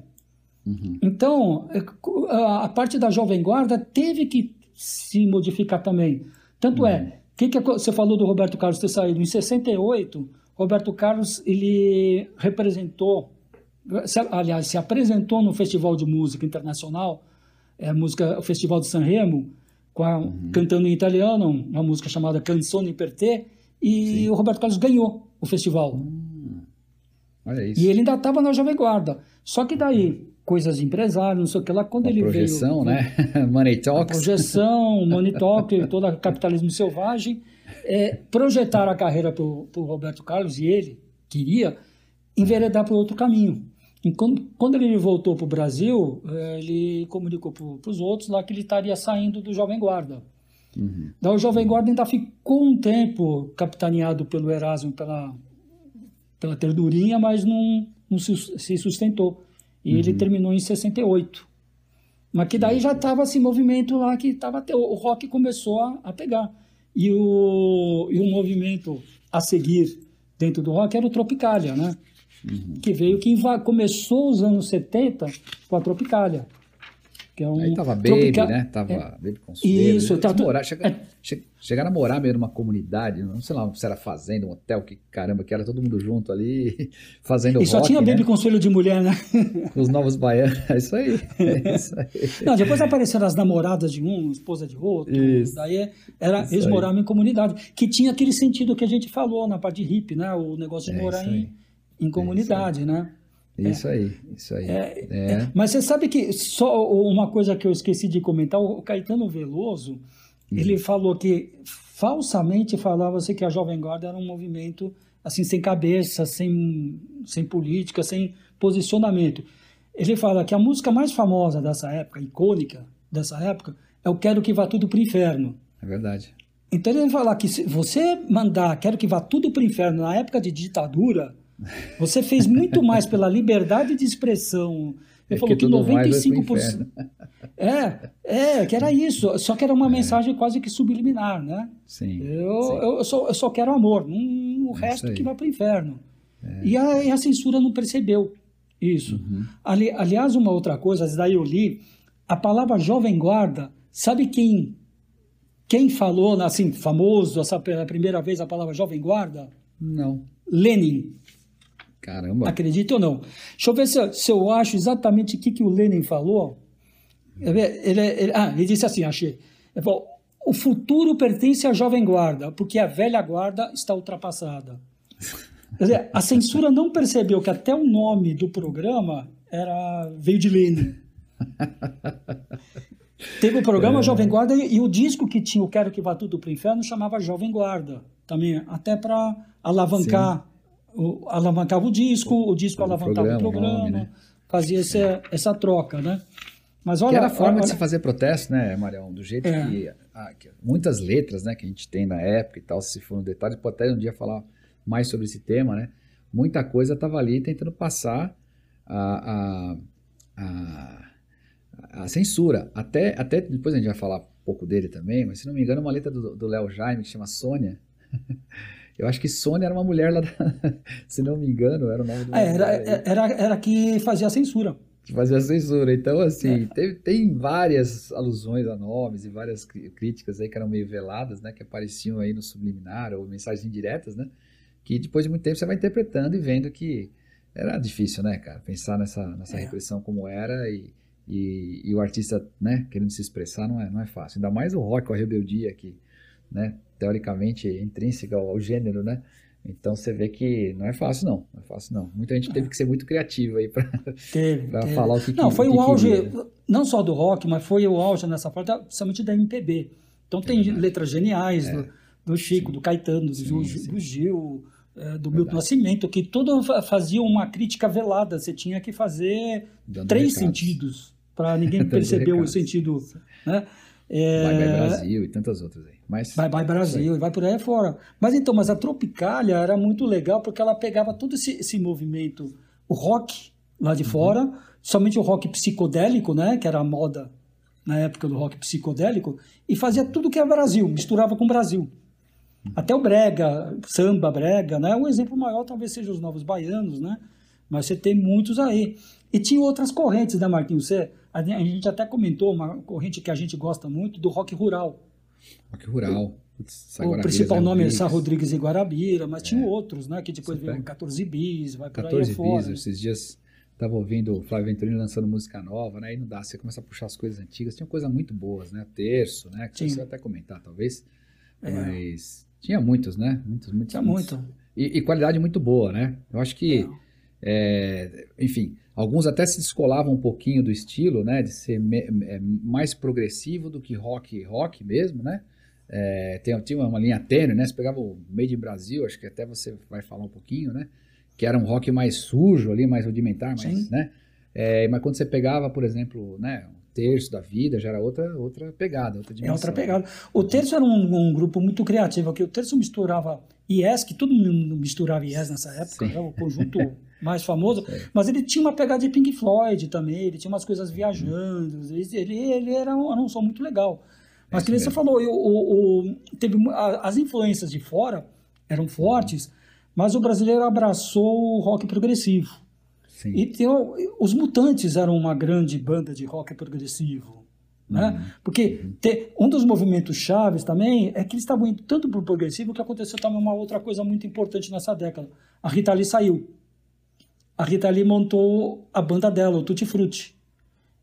Uhum. Então, é, a parte da Jovem Guarda teve que se modificar também. Tanto é, uhum. é que, que você falou do Roberto Carlos ter saído? Em 68, Roberto Carlos ele representou, se, aliás, se apresentou no Festival de Música Internacional, é, música, o Festival de Sanremo, a, uhum. cantando em italiano, uma música chamada Canzone per te, e Sim. o Roberto Carlos ganhou o festival. Hum. Olha isso. E ele ainda estava na Jovem Guarda. Só que daí, coisas de empresário, não sei o que lá. Quando a ele projeção, veio. né? Money Talks. projeção, Money Talk, todo o capitalismo selvagem. É, projetaram a carreira para o Roberto Carlos e ele queria enveredar para outro caminho. E quando, ele voltou para o Brasil, é, ele comunicou para os outros lá que ele estaria saindo do Jovem Guarda. Uhum. Então, o Jovem Guarda ainda ficou um tempo capitaneado pelo Erasmo, pela, pela ternurinha, mas não, não se sustentou. E uhum. ele terminou em 68. Mas que daí já estava esse movimento lá que estava o rock começou a, a, pegar. E o, e o movimento a seguir dentro do rock era o Tropicália, né? Uhum. Que veio, que começou os anos 70 com a Tropicália. Que é um Aí tava Baby, tropical... né? Tava é, Baby Consuelo. Isso. Tá, morar, chega, é, chegaram a morar mesmo numa comunidade, não sei lá se era fazenda, um hotel, que caramba, que era todo mundo junto ali, fazendo E só rock, tinha né? Baby Consuelo de mulher, né? Os novos baianos, é isso aí. É isso aí. Não, depois apareceram as namoradas de um, esposa de outro. Isso. Daí era, isso eles aí. moravam em comunidade, que tinha aquele sentido que a gente falou na parte de hippie, né? O negócio de é morar em, em comunidade, né? Isso é. aí, isso aí. É, é. é, Mas você sabe que só uma coisa que eu esqueci de comentar, o Caetano Veloso, hum. ele falou que falsamente falava-se que a Jovem Guarda era um movimento assim sem cabeça, sem, sem política, sem posicionamento. Ele fala que a música mais famosa dessa época, icônica dessa época, é o Quero que vá tudo para o inferno. É verdade. Então ele fala que se você mandar Quero que vá tudo para o inferno na época de ditadura, você fez muito mais pela liberdade de expressão. Ele é falou que, que 95%. É, é, que era isso. Só que era uma é. mensagem quase que subliminar, né? Sim. Eu, sim. eu, só, eu só quero amor, não, o é resto que vai para o inferno. É. E, a, e, a, censura não percebeu isso. Uhum. Ali, aliás, uma outra coisa, daí eu li, a palavra jovem guarda, sabe quem quem falou, assim, famoso, essa pela primeira vez a palavra jovem guarda? Não. Lenin. Caramba. Acredite ou não. Deixa eu ver se, se eu acho exatamente o que, que o Lenin falou. Ele, ele, ah, ele disse assim, achei. Ele falou, o futuro pertence à jovem guarda, porque a velha guarda está ultrapassada. Quer dizer, a censura não percebeu que até o nome do programa era veio de Lenin. Teve o programa é. Jovem Guarda e, e, o disco que tinha o Quero que Vá Tudo para o Inferno chamava Jovem Guarda. Também, até para alavancar Sim o, alavancava o disco, o disco o alavancava programa, o programa, nome, né? fazia essa, essa troca, né? Mas olha, que era a forma olha, de se fazer protesto, né, Marião? Do jeito é. que, ah, que, Muitas letras né, que a gente tem na época e tal, se for um detalhe, pode até um dia falar mais sobre esse tema, né? Muita coisa estava ali tentando passar a, a, a, a, censura. Até, até depois a gente vai falar um pouco dele também, mas se não me engano, uma letra do Léo Jaime que chama Sônia. Eu acho que Sônia era uma mulher lá, da, se não me engano, era o nome do. É, era, era, era que fazia a censura. Que fazia a censura. Então, assim, é. teve, tem várias alusões a nomes e várias críticas aí que eram meio veladas, né? Que apareciam aí no subliminar ou mensagens indiretas, né? Que depois de muito tempo você vai interpretando e vendo que era difícil, né, cara? Pensar nessa, nessa é. repressão como era e, e, e, o artista, né, querendo se expressar não é, não é fácil. Ainda mais o rock, a rebeldia que, né, teoricamente intrínseca ao, gênero, né? Então você vê que não é fácil não, não é fácil não. Muita gente teve que ser muito criativa aí para falar o que Não, que, foi o, o auge não só do rock, mas foi o auge nessa parte, principalmente da MPB. Então tem é letras geniais é. do, do, Chico, Sim. do Caetano, do, sim, do, sim. do Gil, é, do Milton Nascimento, que tudo fazia uma crítica velada. Você tinha que fazer Dando três recados. sentidos para ninguém perceber o sentido, né? É... Bye Bye Brasil e tantas outras aí. Mas, Bye Bye Brasil e vai por aí fora. Mas então, mas a Tropicália era muito legal porque ela pegava todo esse, esse movimento, o rock lá de uhum. fora, somente o rock psicodélico, né, que era a moda na época do rock psicodélico, e fazia tudo que é Brasil, misturava com o Brasil. Uhum. Até o brega, samba brega, né? Um exemplo maior talvez seja os novos baianos, né? Mas você tem muitos aí. E tinha outras correntes, né, Marquinhos? Você, a gente até comentou uma corrente que a gente gosta muito do rock rural. Rock rural. Putz, o principal nome é Sá Rodrigues e Guarabira, mas é. tinha outros, né? Que depois veio 14 bis, vai por 14 aí fora. bis, esses dias estava ouvindo o Flávio Venturini lançando música nova, né? Aí não dá, você começa a puxar as coisas antigas. Tinha coisas muito boas, né? Terço, né? Que você vai até comentar, talvez. É. Mas tinha muitos, né? Muitos, muitos. Tinha muitos. muito. E, e, qualidade muito boa, né? Eu acho que... É É, enfim, alguns até se descolavam um pouquinho do estilo, né? De ser me, é, mais progressivo do que rock rock mesmo, né? É, tem, tinha uma linha tênue, né? Você pegava o Made in Brasil, acho que até você vai falar um pouquinho, né? Que era um rock mais sujo ali, mais rudimentar, mais, né? É, mas quando você pegava, por exemplo, né, um terço da vida, já era outra, outra pegada, outra dimensão. É outra pegada. O terço era um, um grupo muito criativo, que o terço misturava IES, que todo mundo misturava IES nessa época, né, o conjunto mais famoso, mas ele tinha uma pegada de Pink Floyd também, ele tinha umas coisas viajando, ele, ele era, um, era um som muito legal. Mas é que nem você falou, eu, o, o, teve, as influências de fora eram fortes, mas o brasileiro abraçou o rock progressivo. Sim. E tem, os Mutantes eram uma grande banda de rock progressivo. Né? Uhum. Porque te, um dos movimentos chaves também é que eles estavam indo tanto para o progressivo que aconteceu também uma outra coisa muito importante nessa década. A Rita Lee saiu. A Rita Lee montou a banda dela, o Tutti Frutti.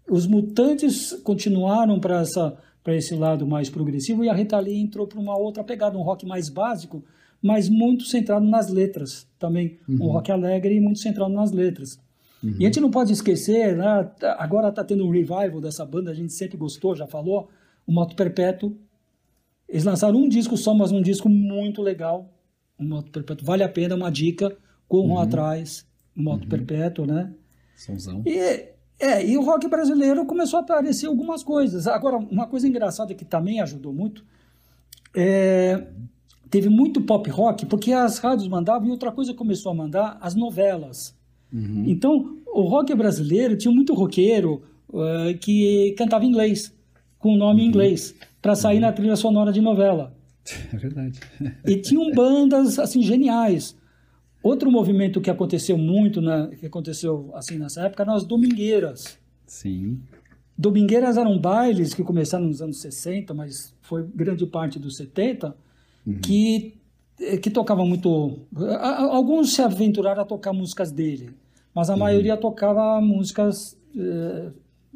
Os Mutantes continuaram para essa para esse lado mais progressivo e a Rita Lee entrou para uma outra pegada, um rock mais básico, mas muito centrado nas letras também. Uhum. Um rock alegre e muito centrado nas letras. Uhum. E a gente não pode esquecer, né, agora está tendo um revival dessa banda, a gente sempre gostou, já falou, o Moto Perpétuo. Eles lançaram um disco só, mas um disco muito legal. O Moto Perpétuo vale a pena, uma dica, corram uhum. atrás, Moto uhum. Perpétuo, né? Somzão. E, é, e o rock brasileiro começou a aparecer algumas coisas. Agora, uma coisa engraçada que também ajudou muito é, teve muito pop rock, porque as rádios mandavam, e outra coisa começou a mandar, as novelas. Uhum. Então, o rock brasileiro tinha muito roqueiro uh, que cantava inglês, com o nome uhum. em inglês, para sair uhum. na trilha sonora de novela. É verdade. e tinham bandas assim geniais. Outro movimento que aconteceu muito, na, que aconteceu assim nessa época, eram as domingueiras. Sim. Domingueiras eram bailes que começaram nos anos 60, mas foi grande parte dos 70, uhum. que, eh, que tocava muito. Alguns se aventuraram a tocar músicas dele, mas a uhum. maioria tocava músicas eh,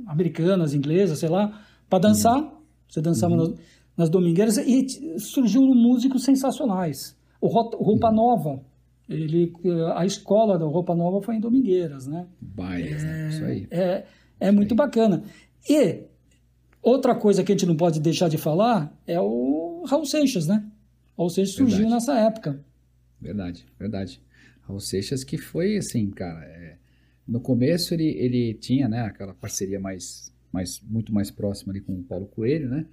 americanas, inglesas, sei lá, para dançar. Uhum. Você dançava uhum. nas, nas, domingueiras e surgiram músicos sensacionais. O Roupa uhum. Nova, ele, eh, a escola da Roupa Nova foi em Domingueiras, né? Bailes, é, né? Isso aí. É, é muito aí. bacana. E outra coisa que a gente não pode deixar de falar é o Raul Seixas, né? Raul Seixas surgiu verdade. nessa época. Verdade, verdade. Raul Seixas que foi assim, cara, é, no começo ele, ele tinha, né, aquela parceria mais, mais, muito mais próxima ali com o Paulo Coelho, né?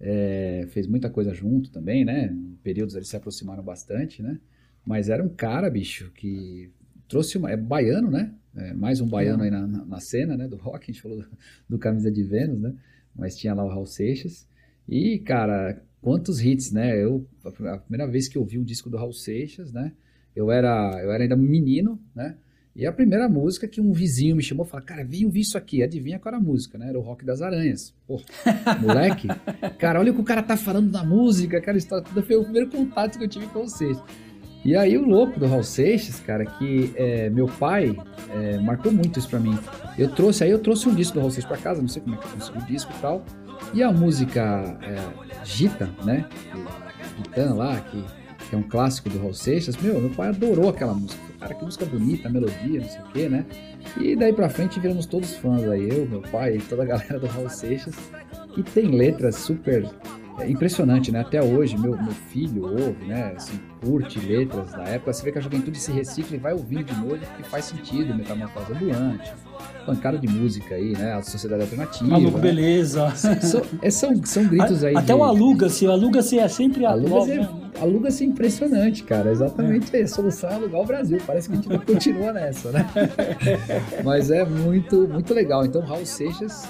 É, fez muita coisa junto também, né? Em períodos eles se aproximaram bastante, né? Mas era um cara, bicho, que trouxe uma. É baiano, né? É, mais um baiano aí na, na, na, cena, né? Do rock, a gente falou do, do Camisa de Vênus, né? Mas tinha lá o Raul Seixas. E, cara, quantos hits, né? Eu, a primeira vez que eu vi o disco do Raul Seixas, né? Eu era, eu era ainda menino, né? E a primeira música que um vizinho me chamou, falou, cara, vim ouvir isso aqui. Adivinha qual era a música, né? Era o Rock das Aranhas. Pô, moleque, cara, olha o que o cara tá falando da música, aquela história toda. Foi o primeiro contato que eu tive com vocês. E aí o louco do Raul Seixas, cara, que é, meu pai é, marcou muito isso pra mim. Eu trouxe, aí eu trouxe um disco do Raul Seixas pra casa, não sei como é que eu consegui o disco e tal. E a música é, Gita, né? Gitana lá, que, que, é um clássico do Raul Seixas, meu, meu pai adorou aquela música. Cara, que música bonita, melodia, não sei o quê, né? E daí pra frente viramos todos fãs aí, eu, meu pai e toda a galera do Raul Seixas, que tem letras super é impressionante, né? Até hoje, meu, meu filho ouve, né? Assim, curte letras da época. Você vê que a juventude se recicla e vai ouvindo de novo porque faz sentido, metamorfose ambulante, pancada de música aí, né? A sociedade alternativa. Maluco, né? beleza. São, é, são, são gritos aí. Até de... o aluga-se, o aluga-se é sempre aluga-se é, aluga-se é impressionante, cara. Exatamente é. a solução é alugar o Brasil. Parece que a gente continua nessa, né? Mas é muito, muito legal. Então, Raul Seixas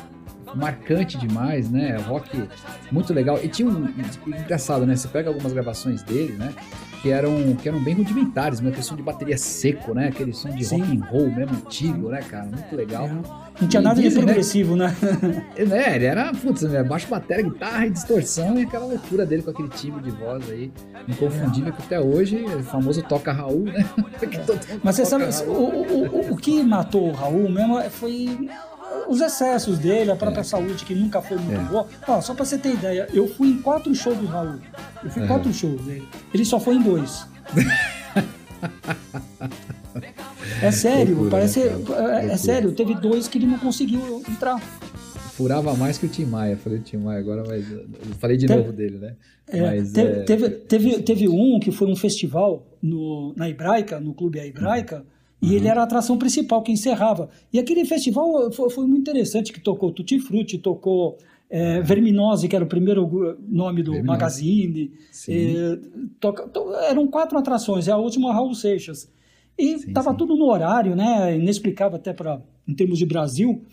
marcante demais, né? Rock muito legal. E tinha um. Engraçado, né? Você pega algumas gravações dele, né? Que eram, que eram bem rudimentares, uma questão de bateria seco, né? Aquele som de Sim. rock and roll mesmo antigo, né, cara? Muito legal. É. Não tinha e nada de né? progressivo, né? né? Ele era, putz, né? baixo bateria, guitarra e distorção e aquela loucura dele com aquele timbre de voz aí, inconfundível, é. que até hoje, o famoso toca Raul, né? É. Mas você sabe, o, o, o, o que matou o Raul mesmo foi os excessos dele, a própria é. saúde que nunca foi muito é. boa. Ó, só pra você ter ideia, eu fui em quatro shows do Raul. Eu fui em quatro shows dele. Ele só foi em dois. É sério, Loucura, parece. É, é, sério, teve dois que ele não conseguiu entrar. Furava mais que o Tim Maia. Falei do Tim Maia agora, mas. Falei de novo dele, né? É, mas, teve, é... teve, teve, teve, um que foi um festival no, na Hebraica, no Clube A Hebraica. Uhum. E ele era a atração principal que encerrava. E aquele festival foi, foi muito interessante, que tocou Tutti Frutti, tocou é, Verminose, que era o primeiro nome do Verminose. Magazine. É, toca, to, eram quatro atrações, e a última Raul Seixas. E estava tudo no horário, né? Inexplicável até pra, em termos de Brasil.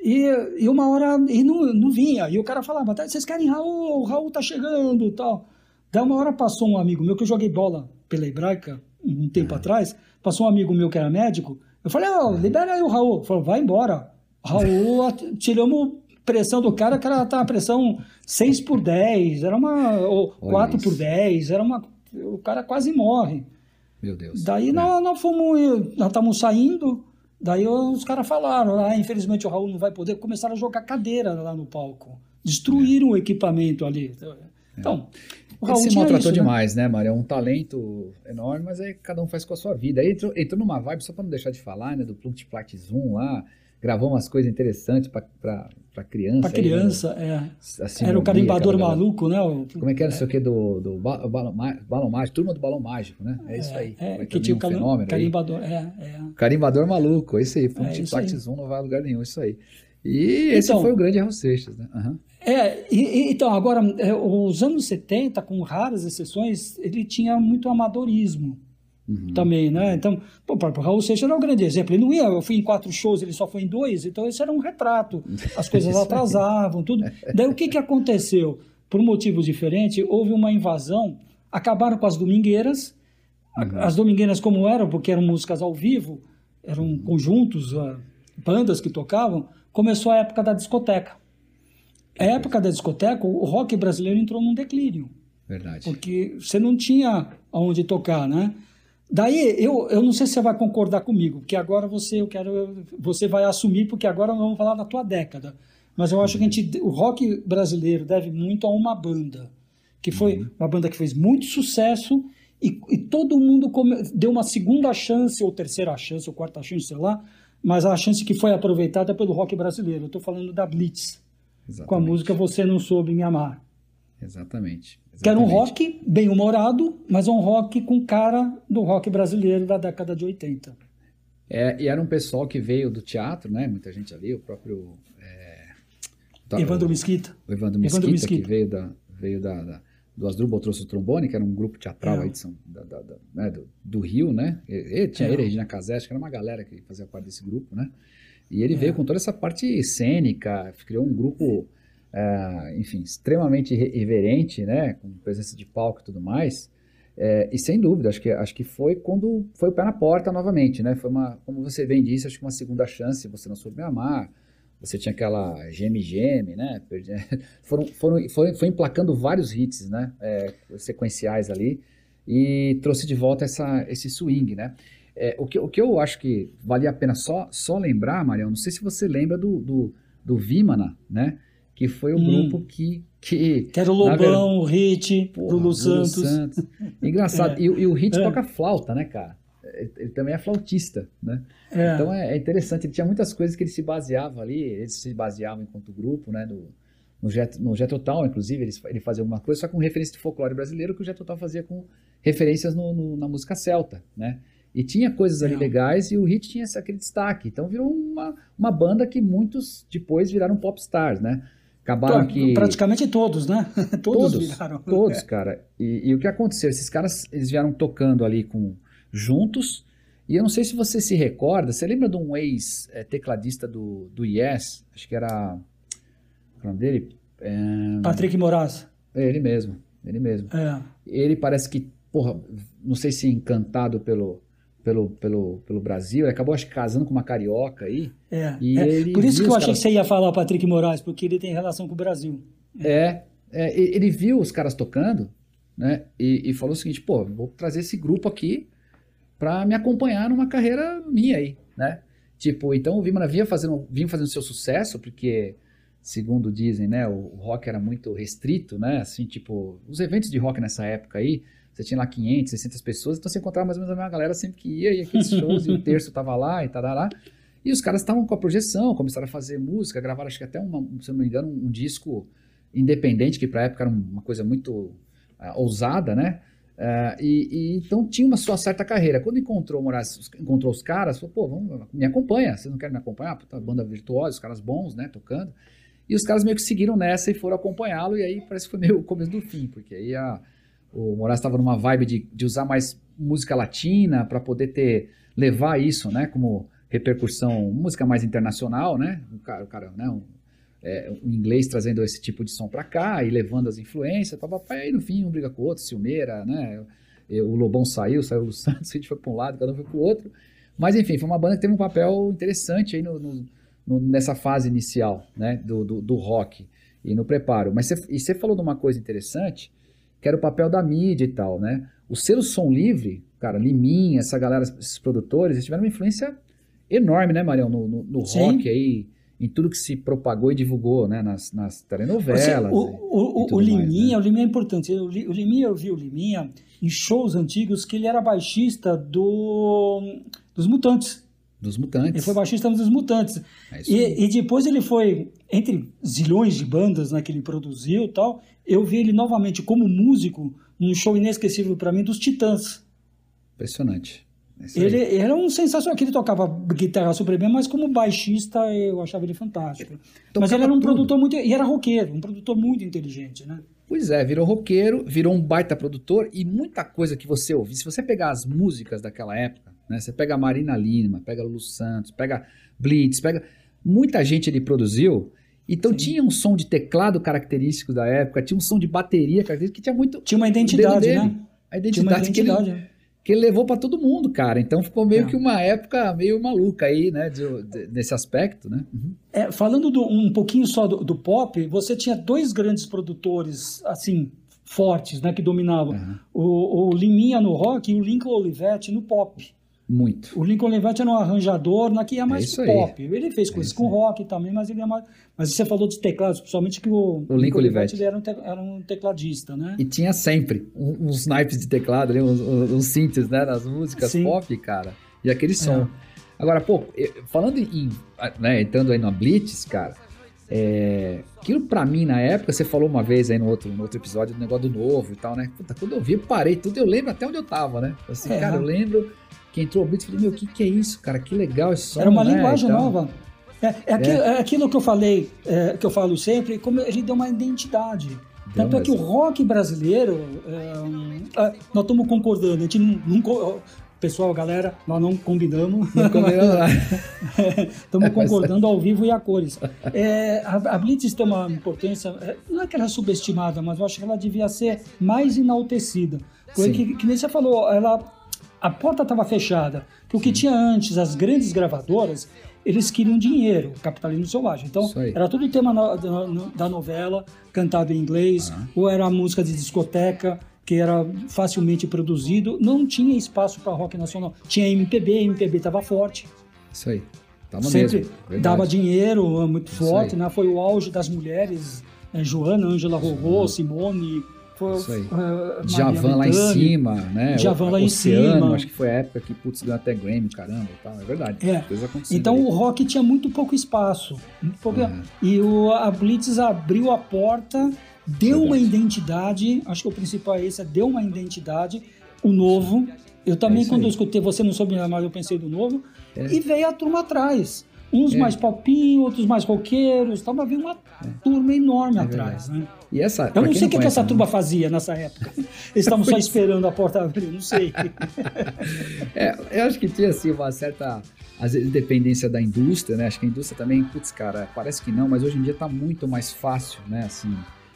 E, e uma hora e não, não vinha. E o cara falava, tá, vocês querem Raul? O Raul tá chegando tal. Daí uma hora passou um amigo meu, que eu joguei bola pela Hebraica um tempo atrás, passou um amigo meu que era médico. Eu falei, oh, libera aí o Raul. Ele falou, vai embora. Raul, tiramos pressão do cara, o cara tava pressão 6 por 10, era uma. ou 4 por 10, era uma. O cara quase morre. Meu Deus. Daí é. nós, nós fomos. Nós estávamos saindo, daí os caras falaram, ah, infelizmente o Raul não vai poder, começaram a jogar cadeira lá no palco. Destruíram é. o equipamento ali. Então. É. O Raul Ele se maltratou isso, né? demais, né, Mário? É um talento enorme, mas aí cada um faz com a sua vida. Aí entrou, entrou numa vibe, só para não deixar de falar, né, do Plunk Plat Zoom lá gravou umas coisas interessantes para criança. Para criança, aí, né? é. Assim, era o carimbador maluco, né? O, como é que era, é. sei o que, do, do balão, balão mágico, turma do balão mágico, né? É isso aí. É, é que tinha o fenômeno carimbador, aí. é, é. Carimbador maluco, é isso aí. Um é não vai a lugar nenhum, isso aí. E esse então, foi o grande Erro Seixas, né? Uhum. É, e, então, agora, é, os anos 70, com raras exceções, ele tinha muito amadorismo. Uhum. Também, né? Então, pô, o Raul Seixas era um grande exemplo. Ele não ia, eu fui em quatro shows, ele só foi em dois, então esse era um retrato. As coisas atrasavam, tudo. Daí o que, que aconteceu? Por motivos diferentes, houve uma invasão, acabaram com as domingueiras. Uhum. As domingueiras, como eram, porque eram músicas ao vivo, eram conjuntos, ah, bandas que tocavam, começou a época da discoteca. A época da discoteca, o rock brasileiro entrou num declínio. Verdade. Porque você não tinha aonde tocar, né? Daí eu, eu não sei se você vai concordar comigo, porque agora você eu quero você vai assumir porque agora nós vamos falar da tua década. Mas eu acho que a gente, o rock brasileiro deve muito a uma banda que foi uhum. uma banda que fez muito sucesso e, e todo mundo come, deu uma segunda chance ou terceira chance ou quarta chance, sei lá, mas a chance que foi aproveitada pelo rock brasileiro. Eu estou falando da Blitz Exatamente. com a música Você não soube me amar. Exatamente. Que era um rock bem humorado, mas um rock com cara do rock brasileiro da década de 80. É, e era um pessoal que veio do teatro, né? Muita gente ali, o próprio. É, tá, Evandro Mesquita. O Evandro Mesquita, Evandro Mesquita. que veio, da, veio da, da do Asdrubal trouxe o trombone, que era um grupo teatral é. aí de São, da, da, da, né, do, do, Rio, né? Ele, tinha é. ele, Regina Casés, que era uma galera que fazia parte desse grupo, né? E ele é. veio com toda essa parte cênica, criou um grupo é, enfim, extremamente irreverente, né, com presença de palco e tudo mais. É, e sem dúvida, acho que, acho que foi quando foi o pé na porta novamente, né? Foi uma, como você bem disse, acho que uma segunda chance, você não soube amar, você tinha aquela geme-geme, né? Foram, foram, foi, foi emplacando vários hits, né? É, sequenciais ali, e trouxe de volta essa, esse swing, né? É, o, que, o que eu acho que valia a pena só, só lembrar, Marião, não sei se você lembra do, do, do Vimana, né? que foi o hum. grupo que, que. Que era o Lobão, o Hit, o Lu Santos. Santos. Engraçado. é. e, e, o Hit é. toca flauta, né, cara? Ele, ele também é flautista, né? É. Então é, é, interessante. Ele tinha muitas coisas que ele se baseava ali, eles se baseavam enquanto grupo, né? Do, no Jet, no Jet Total, inclusive, ele, ele fazia alguma coisa, só com referência de folclore brasileiro, que o Jet Total fazia com referências no, no, na música celta, né? E tinha coisas ali legais e o Hit tinha aquele destaque. Então virou uma, uma banda que muitos depois viraram popstars, né? Acabaram que. Praticamente todos, né? todos, todos viraram. Todos, é. cara. E, e, o que aconteceu? Esses caras eles vieram tocando ali com juntos. E eu não sei se você se recorda. Você lembra de um ex-tecladista do, do Yes? Acho que era. O nome dele? É... Patrick Moraes. É ele mesmo. Ele mesmo. É. Ele parece que, porra, não sei se encantado pelo pelo, pelo, pelo Brasil. Ele acabou, acho casando com uma carioca aí. É. é. Por isso que eu achei caras... que você ia falar o Patrick Moraes, porque ele tem relação com o Brasil. É. é ele viu os caras tocando, né? E, e, falou o seguinte: pô, vou trazer esse grupo aqui para me acompanhar numa carreira minha aí, né? Tipo, então o Vimana vinha fazendo, vinha fazendo seu sucesso, porque, segundo dizem, né, o, o rock era muito restrito, né? Assim, tipo, os eventos de rock nessa época aí você tinha lá 500, 600 pessoas, então você encontrava mais ou menos a mesma galera sempre que ia, e aqueles shows, e o terço tava lá, e tarará. E os caras estavam com a projeção, começaram a fazer música, gravaram acho que até, uma, se eu não me engano, um, disco independente, que pra época era uma coisa muito uh, ousada, né? Uh, e, e, então tinha uma sua certa carreira. Quando encontrou Moraes, encontrou os caras, falou, pô, vamos, me acompanha, vocês não querem me acompanhar? Puta, banda virtuosa, os caras bons, né, tocando. E os caras meio que seguiram nessa e foram acompanhá-lo, e aí parece que foi meio o começo do fim, porque aí a, o Moraes estava numa vibe de, de usar mais música latina para poder ter, levar isso, né, como repercussão, música mais internacional, né, o cara, o cara né, um, é, o inglês trazendo esse tipo de som para cá e levando as influências, papapá, e aí no fim um briga com o outro, Silmeira, né? O Lobão saiu, saiu o Santos, a gente foi para um lado, cada um foi para o outro. Mas enfim, foi uma banda que teve um papel interessante aí no, no, no, nessa fase inicial né? do, do, do, rock e no preparo. Mas e você falou de uma coisa interessante, que era o papel da mídia e tal, né? O selo Som Livre, cara, Liminha, essa galera, esses produtores, eles tiveram uma influência enorme, né, Marião, no, no, no rock aí em tudo que se propagou e divulgou, né, nas, nas telenovelas. Assim, o, o, o, o Liminha, mais, né? o Liminha é importante. O, o Liminha, eu vi o Liminha em shows antigos que ele era baixista do, dos Mutantes. Dos Mutantes. Ele foi baixista dos Mutantes. É e, e, depois ele foi, entre zilhões de bandas né, que ele produziu e tal, eu vi ele novamente como músico num show inesquecível para mim dos Titãs. Impressionante. É ele era um sensacional, que ele tocava guitarra super bem, mas como baixista eu achava ele fantástico. mas ele era um tudo. produtor muito. E era roqueiro, um produtor muito inteligente, né? Pois é, virou roqueiro, virou um baita produtor e muita coisa que você ouve. Se você pegar as músicas daquela época, né? Você pega Marina Lima, pega Lu Santos, pega Blitz, pega. Muita gente ele produziu. Então Sim. tinha um som de teclado característico da época, tinha um som de bateria característico que tinha muito. Tinha uma identidade, né? A identidade, identidade. que ele que ele levou para todo mundo, cara. Então ficou meio é. que uma época meio maluca aí, né, de, de, nesse aspecto, né? Uhum. É, falando do, um pouquinho só do, do, pop, você tinha dois grandes produtores, assim, fortes, né, que dominavam. Uhum. O, o Liminha no rock e o Lincoln Olivetti no pop. Muito. O Lincoln Levante era um arranjador na que ia mais é pop. Ele fez é coisas com rock também, mas ele é mais. Mas você falou dos teclados, principalmente que o, o Lincoln Levante era, um te... era um tecladista, né? E tinha sempre uns naipes de teclado, uns, uns synths, né? Nas músicas Sim. pop, cara. E aquele som. É. Agora, pô, falando em. Né, entrando aí na Blitz, cara. É, aquilo pra mim na época, você falou uma vez aí no outro, no outro episódio do negócio do novo e tal, né? Puta, quando eu vi, parei tudo, eu lembro até onde eu tava, né? Assim, é. cara, eu lembro que entrou o Blitz e falei, meu, o que, que é isso, cara? Que legal esse som, Era uma né? linguagem então, nova. É, é, aquilo, é. é, aquilo, que eu falei, é, que eu falo sempre, como ele deu uma identidade. Deu Tanto é que o rock brasileiro, é, é, nós estamos concordando, a gente não, não, Pessoal, galera, nós não combinamos. Não combinamos Estamos concordando ao vivo e a cores. É, a, a, Blitz tem uma importância, não é que ela é subestimada, mas eu acho que ela devia ser mais enaltecida. Porque, que, que nem você falou, ela a porta estava fechada. Que o que tinha antes, as grandes gravadoras, eles queriam dinheiro, capitalismo selvagem. Então, era todo o tema da, da novela, cantado em inglês, uhum. ou era a música de discoteca, que era facilmente produzido. Não tinha espaço para rock nacional. Tinha MPB, MPB estava forte. Isso aí. Tava Sempre mesmo, dava dinheiro muito forte, né? Foi o auge das mulheres, né? Joana, Ângela Rorô, Simone, foi Isso aí. Uh, Javan lá em cima, né? Javan lá em cima. Acho que foi a época que, putz, ganhou até Grammy, caramba e tal. É verdade. É. Então aí. o rock tinha muito pouco espaço. Muito pouco... Uhum. E o, a Blitz abriu a porta, deu verdade. uma identidade, acho que o principal é esse, é deu uma identidade, o novo. Eu também, é quando eu escutei Você Não Soube Mas eu pensei do novo. É. E veio a turma atrás. Uns é. mais popinho, outros mais roqueiros. Tava vindo uma é. turma enorme atrás, né? E essa, eu não sei o que, essa turma fazia nessa época. Eles estavam só esperando a porta abrir, não sei. é, eu acho que tinha assim, uma certa às vezes, dependência da indústria, né? Acho que a indústria também, putz, cara, parece que não, mas hoje em dia está muito mais fácil, né? Assim,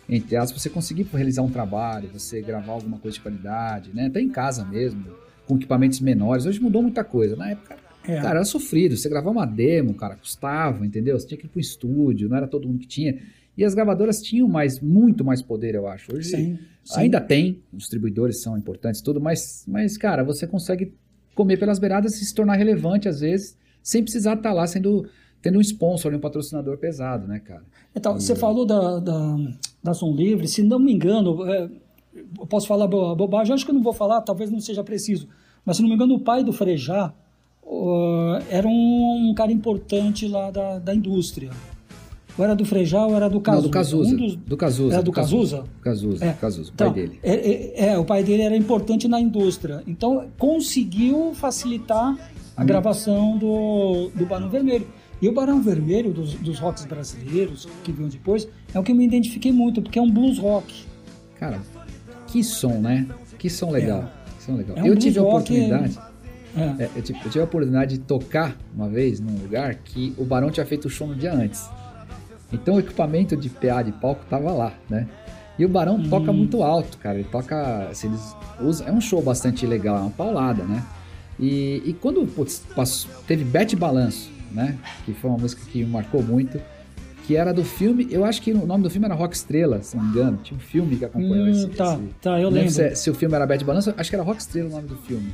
entre as você conseguir realizar um trabalho, você gravar alguma coisa de qualidade, né? Até em casa mesmo, com equipamentos menores. Hoje mudou muita coisa. Na época, é. cara, era sofrido. Você gravar uma demo, cara, custava, entendeu? Você tinha que ir pro estúdio, não era todo mundo que tinha. E as gravadoras tinham mais, muito mais poder, eu acho. Hoje sim, sim. ainda tem, os distribuidores são importantes, tudo, mas, mas, cara, você consegue comer pelas beiradas e se tornar relevante, às vezes, sem precisar estar tá lá sendo tendo um sponsor, um patrocinador pesado, né, cara? Então, e... você falou da, da, da Som Livre, se não me engano, é, eu posso falar bobagem, acho que eu não vou falar, talvez não seja preciso, mas se não me engano, o pai do Frejá uh, era um, um, cara importante lá da, da indústria. Ou era do Frejá ou era do Cazuza? Não, do Cazuza. Um dos... Do Cazuza. Era do Cazuza? Cazuza, é. Cazuza, o pai então, dele. É, é, é, o pai dele era importante na indústria. Então, conseguiu facilitar a hum. gravação do, do Barão Vermelho. E o Barão Vermelho, dos, dos rocks brasileiros que vinham depois, é o que eu me identifiquei muito, porque é um blues rock. Cara, que som, né? Que som legal. É. Que som legal. É um eu tive a oportunidade. É. é. eu, tive, eu tive a oportunidade de tocar uma vez num lugar que o Barão tinha feito o show no dia antes. Então o equipamento de PA de palco tava lá, né? E o Barão hum. toca muito alto, cara. Ele toca. Assim, eles usam, é um show bastante legal, é uma paulada, né? E, e quando putz, passou, teve Bete Balanço, né? Que foi uma música que me marcou muito. Que era do filme, eu acho que o nome do filme era Rock Estrela, se não me engano. Tinha um filme que acompanhou hum, esse. Tá, esse, tá, eu lembro. Se, se, o filme era Bete Balanço, acho que era Rock Estrela o nome do filme.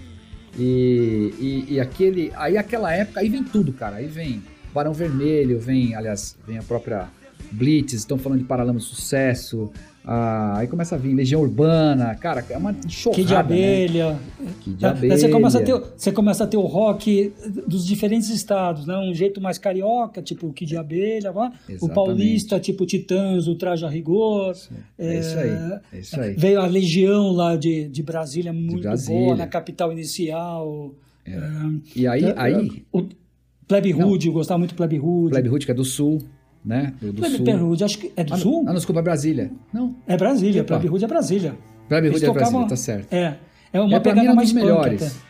E, e, e, aquele. Aí aquela época, aí vem tudo, cara. Aí vem Barão Vermelho, vem, aliás, vem a própria Blitz, estão falando de Paralama Sucesso, ah, aí começa a vir Legião Urbana, cara, é uma chorrada, Que de abelha. Né? Que de abelha. Você começa, a ter, você começa a ter o rock dos diferentes estados, né? Um jeito mais carioca, tipo o que de abelha, o paulista, tipo Titãs, o Traje a Rigor. É, é, isso aí, é isso aí. Veio a Legião lá de, de Brasília, muito de Brasília. boa, na capital inicial. É. é e aí... É, aí... O Plebe Hood, eu gostava muito do Plebe Hood. Plebe Hood, que é do Sul né? Do, do. Hood, acho que é do ah, Sul? Ah, não, desculpa, é Brasília. Não. É Brasília, Plebe Hood é Brasília. Plebe Hood é Brasília, tá certo. É. É uma é, pra mim, um dos melhores.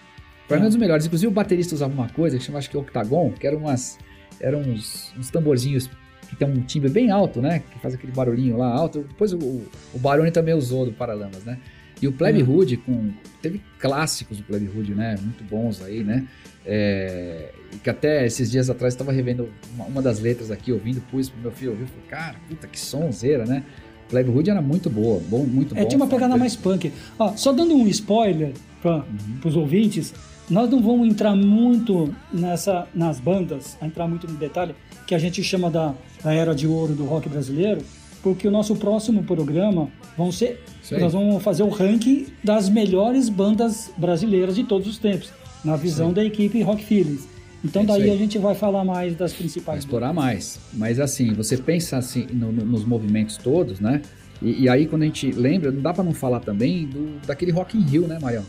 Pra mim, é um dos melhores. Inclusive, o baterista usava uma coisa que chama, acho que octagon, que eram umas... Eram uns, uns tamborzinhos que tem um timbre bem alto, né? Que faz aquele barulhinho lá alto. Depois o, o Baroni também usou do Paralamas, né? E o Plebe hum. Hood, com, teve clássicos do Plebe Hood, né? Muito bons aí, né? É, que até esses dias atrás estava revendo uma, uma, das letras aqui, ouvindo, pus pro meu filho ouvir, falei, cara, puta que sonzeira, né? Plebe Hood era muito boa, bom, muito é, bom. Tinha uma pegada mais punk. Ó, só dando um spoiler para uhum. os ouvintes, nós não vamos entrar muito nessa, nas bandas, entrar muito no detalhe, que a gente chama da, da era de ouro do rock brasileiro, porque o nosso próximo programa vão ser. Nós vamos fazer o ranking das melhores bandas brasileiras de todos os tempos, na visão Sim. da equipe Rock Feelings. Então é daí a gente vai falar mais das principais. Vai explorar mais. Mas assim, você pensa assim no, no, nos movimentos todos, né? E, e, aí quando a gente lembra, não dá para não falar também do, daquele Rock in Rio, né, Marião?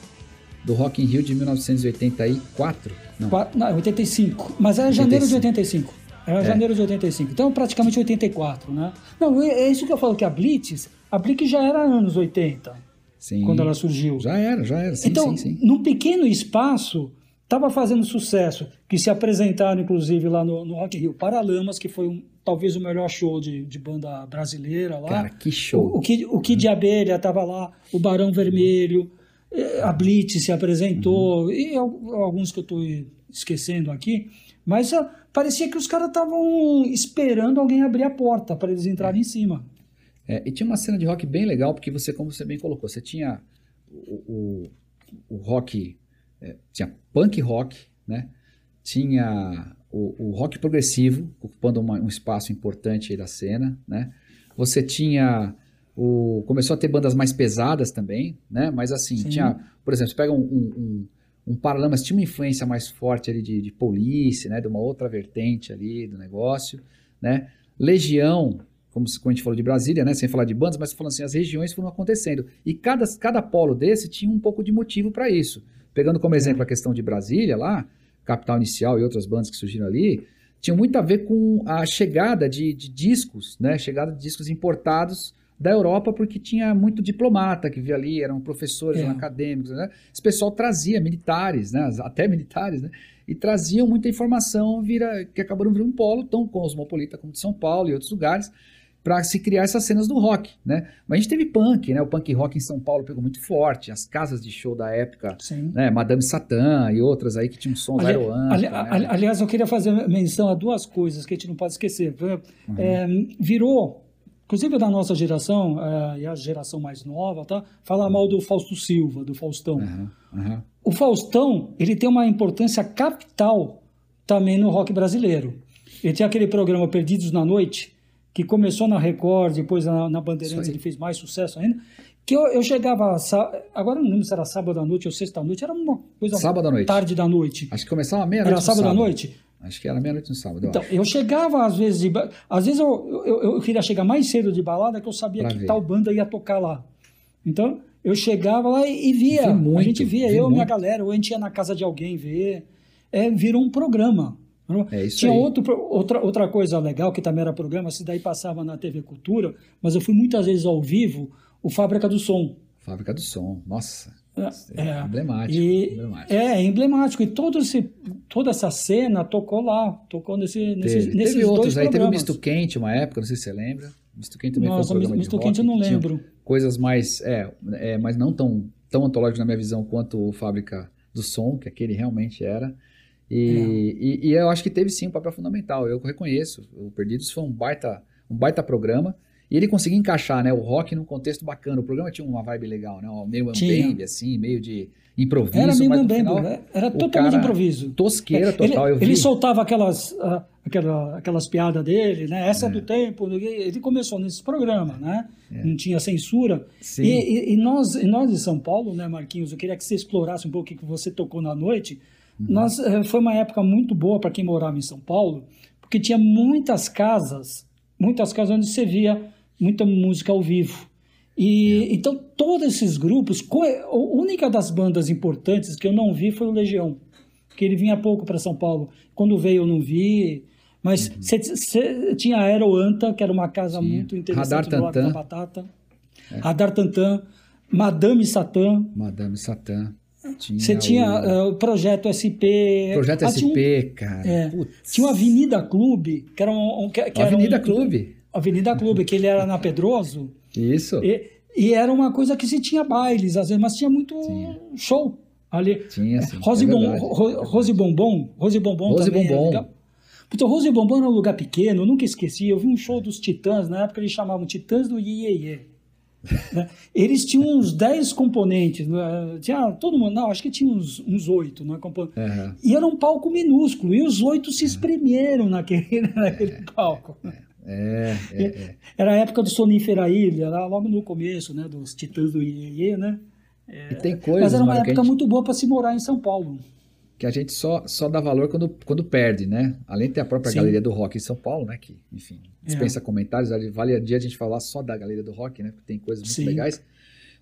Do Rock in Rio de 1984? Não, não 85. Mas era 85. janeiro de 85. Era é. janeiro de 85. Então, praticamente 84, né? Não, é, é isso que eu falo, que a Blitz, a Blitz já era anos 80. Sim. Quando ela surgiu. Já era, já era. Sim, então, sim, sim. num pequeno espaço, estava fazendo sucesso, que se apresentaram, inclusive, lá no, no Rock Rio Paralamas, que foi um, talvez o melhor show de, de banda brasileira lá. Cara, que show. O, o, que, o que de Abelha estava lá, o Barão Vermelho, eh, a Blitz se apresentou, uhum. e alguns que eu estou esquecendo aqui. Mas uh, parecia que os caras estavam esperando alguém abrir a porta para eles entrarem em cima. É, e tinha uma cena de rock bem legal, porque você, como você bem colocou, você tinha o, o, o rock, é, tinha punk rock, né? Tinha o, o rock progressivo, ocupando uma, um espaço importante da cena, né? Você tinha o... Começou a ter bandas mais pesadas também, né? Mas assim, Sim. tinha... Por exemplo, você pega um, um um Paralamas tinha uma influência mais forte ali de, de polícia, né, de uma outra vertente ali do negócio, né? Legião, como, como a gente falou de Brasília, né, sem falar de bandas, mas falando assim, as regiões foram acontecendo. E cada, cada polo desse tinha um pouco de motivo para isso. Pegando como exemplo a questão de Brasília lá, Capital Inicial e outras bandas que surgiram ali, tinha muito a ver com a chegada de, de discos, né, chegada de discos importados da Europa, porque tinha muito diplomata que via ali, eram professores é. acadêmicos, né? Esse pessoal trazia militares, né? Até militares, né? E traziam muita informação vira, que acabaram virando um polo tão cosmopolita como de São Paulo e outros lugares, para se criar essas cenas do rock, né? Mas a gente teve punk, né? O punk rock em São Paulo pegou muito forte, as casas de show da época, Sim. né? Madame Satã e outras aí que tinham sons ali, ali, né? Aliás, eu queria fazer menção a duas coisas que a gente não pode esquecer. Uhum. É, virou inclusive da nossa geração, é, e a geração mais nova, tá? Falar mal do Fausto Silva, do Faustão. Uhum, uhum. O Faustão, ele tem uma importância capital também no rock brasileiro. Ele tem aquele programa Perdidos na Noite, que começou na Record, depois na, na Bandeirantes ele fez mais sucesso ainda, que eu, eu chegava, agora não lembro se era sábado à noite ou sexta à noite, era uma coisa sábado à noite. tarde da noite. Acho que começava meia-noite. Era sábado, sábado à noite? Acho que era meia-noite no sábado. então, eu chegava às vezes, de, às vezes eu, eu, eu, queria chegar mais cedo de balada que eu sabia pra que ver. tal banda ia tocar lá. Então, eu chegava lá e, e via. Muito, a gente via, eu e minha galera, ou a gente ia na casa de alguém ver. É, virou um programa. É isso Tinha aí. Outro, outra, outra coisa legal que também era programa, se daí passava na TV Cultura, mas eu fui muitas vezes ao vivo, o Fábrica do Som. Fábrica do Som, nossa. É, é emblemático, e, emblemático. É, é emblemático. E todo esse, toda essa cena tocou lá, tocou nesse, nesse, teve, nesses teve outros aí, teve o Misto Quente uma época, não sei se você lembra. Misto Quente também Nossa, foi um programa Misto Quente eu não lembro. Coisas mais, é, é, mas não tão, tão antológicas na minha visão quanto o Fábrica do Som, que aquele realmente era. E, é. e, e, eu acho que teve sim um papel fundamental. Eu reconheço. O Perdidos foi um baita, um baita programa. E ele conseguia encaixar né, o rock num contexto bacana. O programa tinha uma vibe legal, né? Meio ambiente, assim, meio de improviso. Era meio ambembe, né? era totalmente improviso. Tosqueira total. Ele, ele soltava aquelas, uh, aquela, aquelas piadas dele, né? Essa é. do tempo. Ele começou nesse programa, né? É. Não tinha censura. E, e, e, nós, e nós de São Paulo, né, Marquinhos? Eu queria que você explorasse um pouco o que você tocou na noite. Uhum. Nós, eh, foi uma época muito boa para quem morava em São Paulo, porque tinha muitas casas, muitas casas onde você via muita música ao vivo. E é. então todos esses grupos, a única das bandas importantes que eu não vi foi o Legião, que ele vinha pouco para São Paulo. Quando veio eu não vi, mas uhum. cê, cê, tinha a Aeroanta, que era uma casa Sim. muito interessante Radar do da Batata. É. Radar Tantan, Madame Satã. Madame Satã. Você tinha o... Uh, Projeto SP. Projeto ah, SP, um, cara. É, tinha o Avenida Clube, que era um. um que, que Avenida um, Clube. Avenida Clube, que ele era na Pedroso. Isso. E, e, era uma coisa que se tinha bailes, às vezes, mas tinha muito tinha. show ali. Tinha, sim. Rose, é Bom, Ro, Rose Bombom. Rose Bombom Rose também Bombom. Era Puta, Rose Bombom era um lugar pequeno, eu nunca esqueci. Eu vi um show dos Titãs, na época eles chamavam Titãs do Iê né? Eles tinham uns 10 componentes, né? tinha todo mundo, não, acho que tinha uns, uns 8 né. Uhum. E era um palco minúsculo, e os oito se espremeram naquele, naquele é, palco. É, é, é. Era a época do Sonífera Ilha, lá logo no começo, né, dos Titãs do Iê, né? É, e tem coisas, Mas era uma Mário, época gente... muito boa para se morar em São Paulo que a gente só, só dá valor quando, quando perde, né? Além de ter a própria Sim. Galeria do Rock em São Paulo, né? Que, enfim, dispensa é. comentários. Vale a dia a gente falar só da Galeria do Rock, né? Porque tem coisas muito Sim. legais.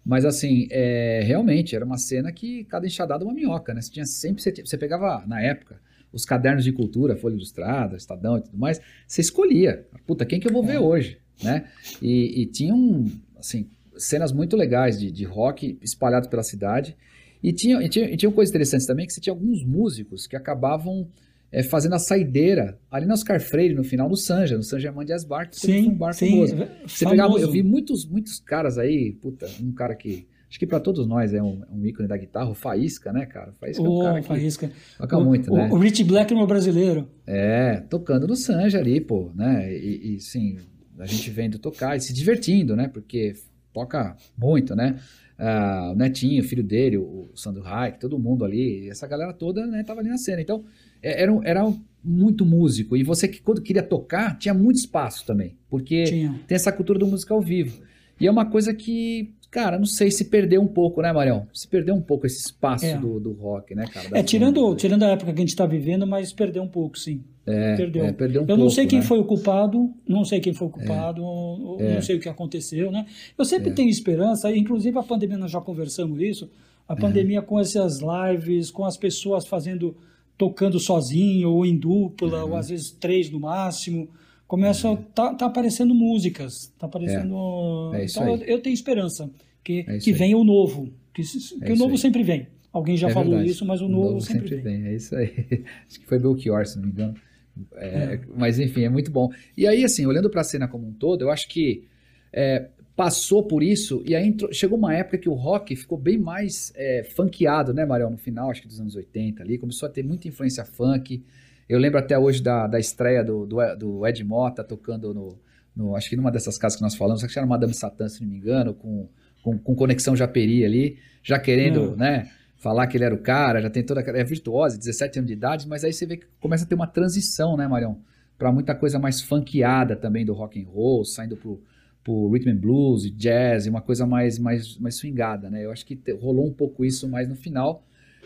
Mas, assim, é, realmente, era uma cena que cada enxadada uma minhoca, né? Você tinha sempre... Você, você pegava, na época, os cadernos de cultura, Folha Ilustrada, Estadão e tudo mais, você escolhia. Puta, quem que eu vou ver é. hoje, né? E, e tinham, assim, cenas muito legais de, de rock espalhados pela cidade. E tinha, e tinha, e tinha uma coisa interessante também, que você tinha alguns músicos que acabavam é, fazendo a saideira ali na Oscar Freire, no final, no Sanja, no Sanja Mandias Bar, que sim, um bar sim, famoso. Você pegava, eu vi muitos, muitos caras aí, puta, um cara que acho que para todos nós é um, um, ícone da guitarra, o Faísca, né, cara? O Faísca oh, é um cara Faísca. que toca o, muito, o, né? O Rich Blackmore brasileiro. É, tocando no Sanja ali, pô, né? E, e sim, a gente vendo tocar e se divertindo, né? Porque toca muito, né? uh, o Netinho, o filho dele, o Sandro Reich, todo mundo ali, essa galera toda né, tava ali na cena. Então, é, era, era muito músico. E você que quando queria tocar, tinha muito espaço também. Porque tinha. tem essa cultura do música ao vivo. E é uma coisa que, cara, não sei se perdeu um pouco, né, Marião? Se perdeu um pouco esse espaço é. do, do rock, né, cara? É, tirando, tirando a época que a gente está vivendo, mas perdeu um pouco, sim. É, perdeu. É, perdeu um eu pouco, não sei quem né? foi o culpado, não sei quem foi o culpado, é. não sei o que aconteceu, né? Eu sempre é. tenho esperança, inclusive a pandemia, nós já conversamos isso, a pandemia com essas lives, com as pessoas fazendo, tocando sozinho, ou em dupla, ou às vezes três no máximo, começa, tá, tá aparecendo músicas, tá aparecendo... É. então eu, eu, tenho esperança que, É que venha o novo, que, que o novo aí. sempre vem. Alguém já É falou verdade. isso, mas o O novo, sempre, vem. vem. É isso aí. Acho que foi Belchior, se não me engano. É, Mas enfim, é muito bom. E aí, assim, olhando para a cena como um todo, eu acho que é, passou por isso e aí entrou- chegou uma época que o rock ficou bem mais é, funkeado, né, Mariel? No final, acho que dos anos 80 ali, começou a ter muita influência funk. Eu lembro até hoje da, da estreia do, do, do Ed Mota tocando no, no- Acho que numa dessas casas que nós falamos, acho que era Madame Satã, se não me engano, com, com, com Conexão Japeri ali, já querendo, Hum. né? Falar que ele era o cara, já tem toda aquela. É virtuosa, 17 anos de idade, mas aí você vê que começa a ter uma transição, né, Marião? Pra muita coisa mais funkeada também do rock and roll, saindo pro, pro rhythm and blues, jazz, uma coisa mais, mais, mais swingada, né? Eu acho que rolou um pouco isso mais no final,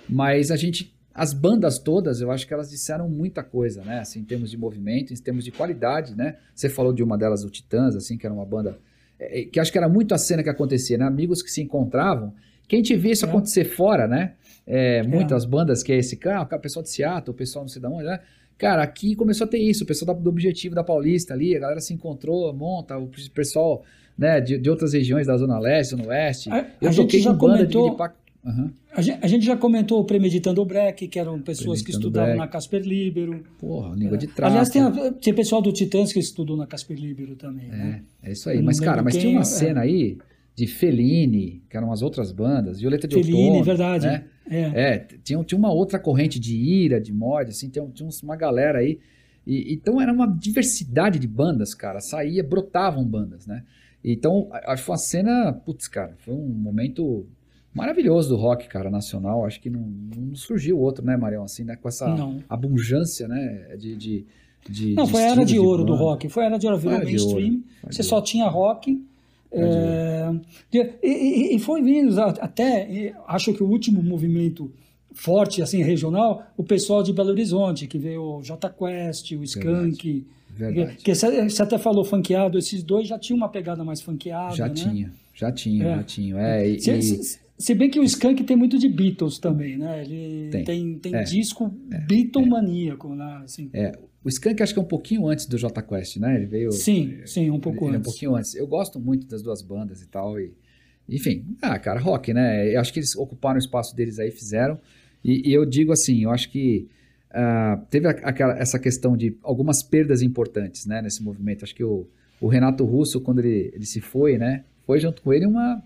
mas a gente as bandas todas, eu acho que elas disseram muita coisa, né? Assim, em termos de movimento, em termos de qualidade, né? Você falou de uma delas, o Titãs, assim, que era uma banda é, é, que acho que era muito a cena que acontecia, né? Amigos que se encontravam. Quem te via isso é. acontecer fora, né? É, muitas bandas que é esse cara, o pessoal de Seattle, o pessoal não sei de onde, né? Cara, aqui começou a ter isso, o pessoal do Objetivo da Paulista ali, a galera se encontrou, monta, o pessoal né, de, de outras regiões da Zona Leste, Zona Oeste. A, eu a toquei já comentou... de, de Uhum. A, gente, a, gente, já comentou o Premeditando o Breck, que eram pessoas que estudavam Breck. na Casper Libero. Porra, língua de trapo. Aliás, tem, tem pessoal do Titãs que estudou na Casper Libero também. É, né? é isso aí. mas, cara, mas tinha uma é. cena aí de Fellini, que eram umas outras bandas, Violeta de Fellini, Outono. verdade. Né? É. é, tinha, tinha uma outra corrente de ira, de mod, assim, tinha, tinha uma galera aí. E, então era uma diversidade de bandas, cara. Saía, brotavam bandas, né? Então, acho que foi uma cena, putz, cara, foi um momento maravilhoso do rock, cara, nacional. Acho que não, não surgiu outro, né, Marião? Assim, né? Com essa não. abundância, né? De, de, de não, de foi a era de ouro do rock. Foi a era de ouro, virou mainstream. Você só tinha rock. É, e, e, foi vindo até, acho que o último movimento forte, assim, regional, o pessoal de Belo Horizonte, que veio o J Quest, o Skank. Verdade. Que você até falou funkeado, esses dois já tinham uma pegada mais funkeada. Já né? tinha, já tinha, é. já tinha. É, e, se, se bem que o Skank tem muito de Beatles também, né? Ele tem, tem, tem é, disco é, Beatle maníaco, né? Assim. É, o Skank acho que é um pouquinho antes do J Quest, né? Ele veio. Sim, sim, um pouco antes. um pouquinho antes. Eu gosto muito das duas bandas e tal. E, enfim, ah, cara, rock, né? Eu acho que eles ocuparam o espaço deles aí, fizeram. E, e eu digo assim, eu acho que uh, teve aquela, essa questão de algumas perdas importantes, né? Nesse movimento. Acho que o, o Renato Russo, quando ele, ele se foi, né? Foi junto com ele uma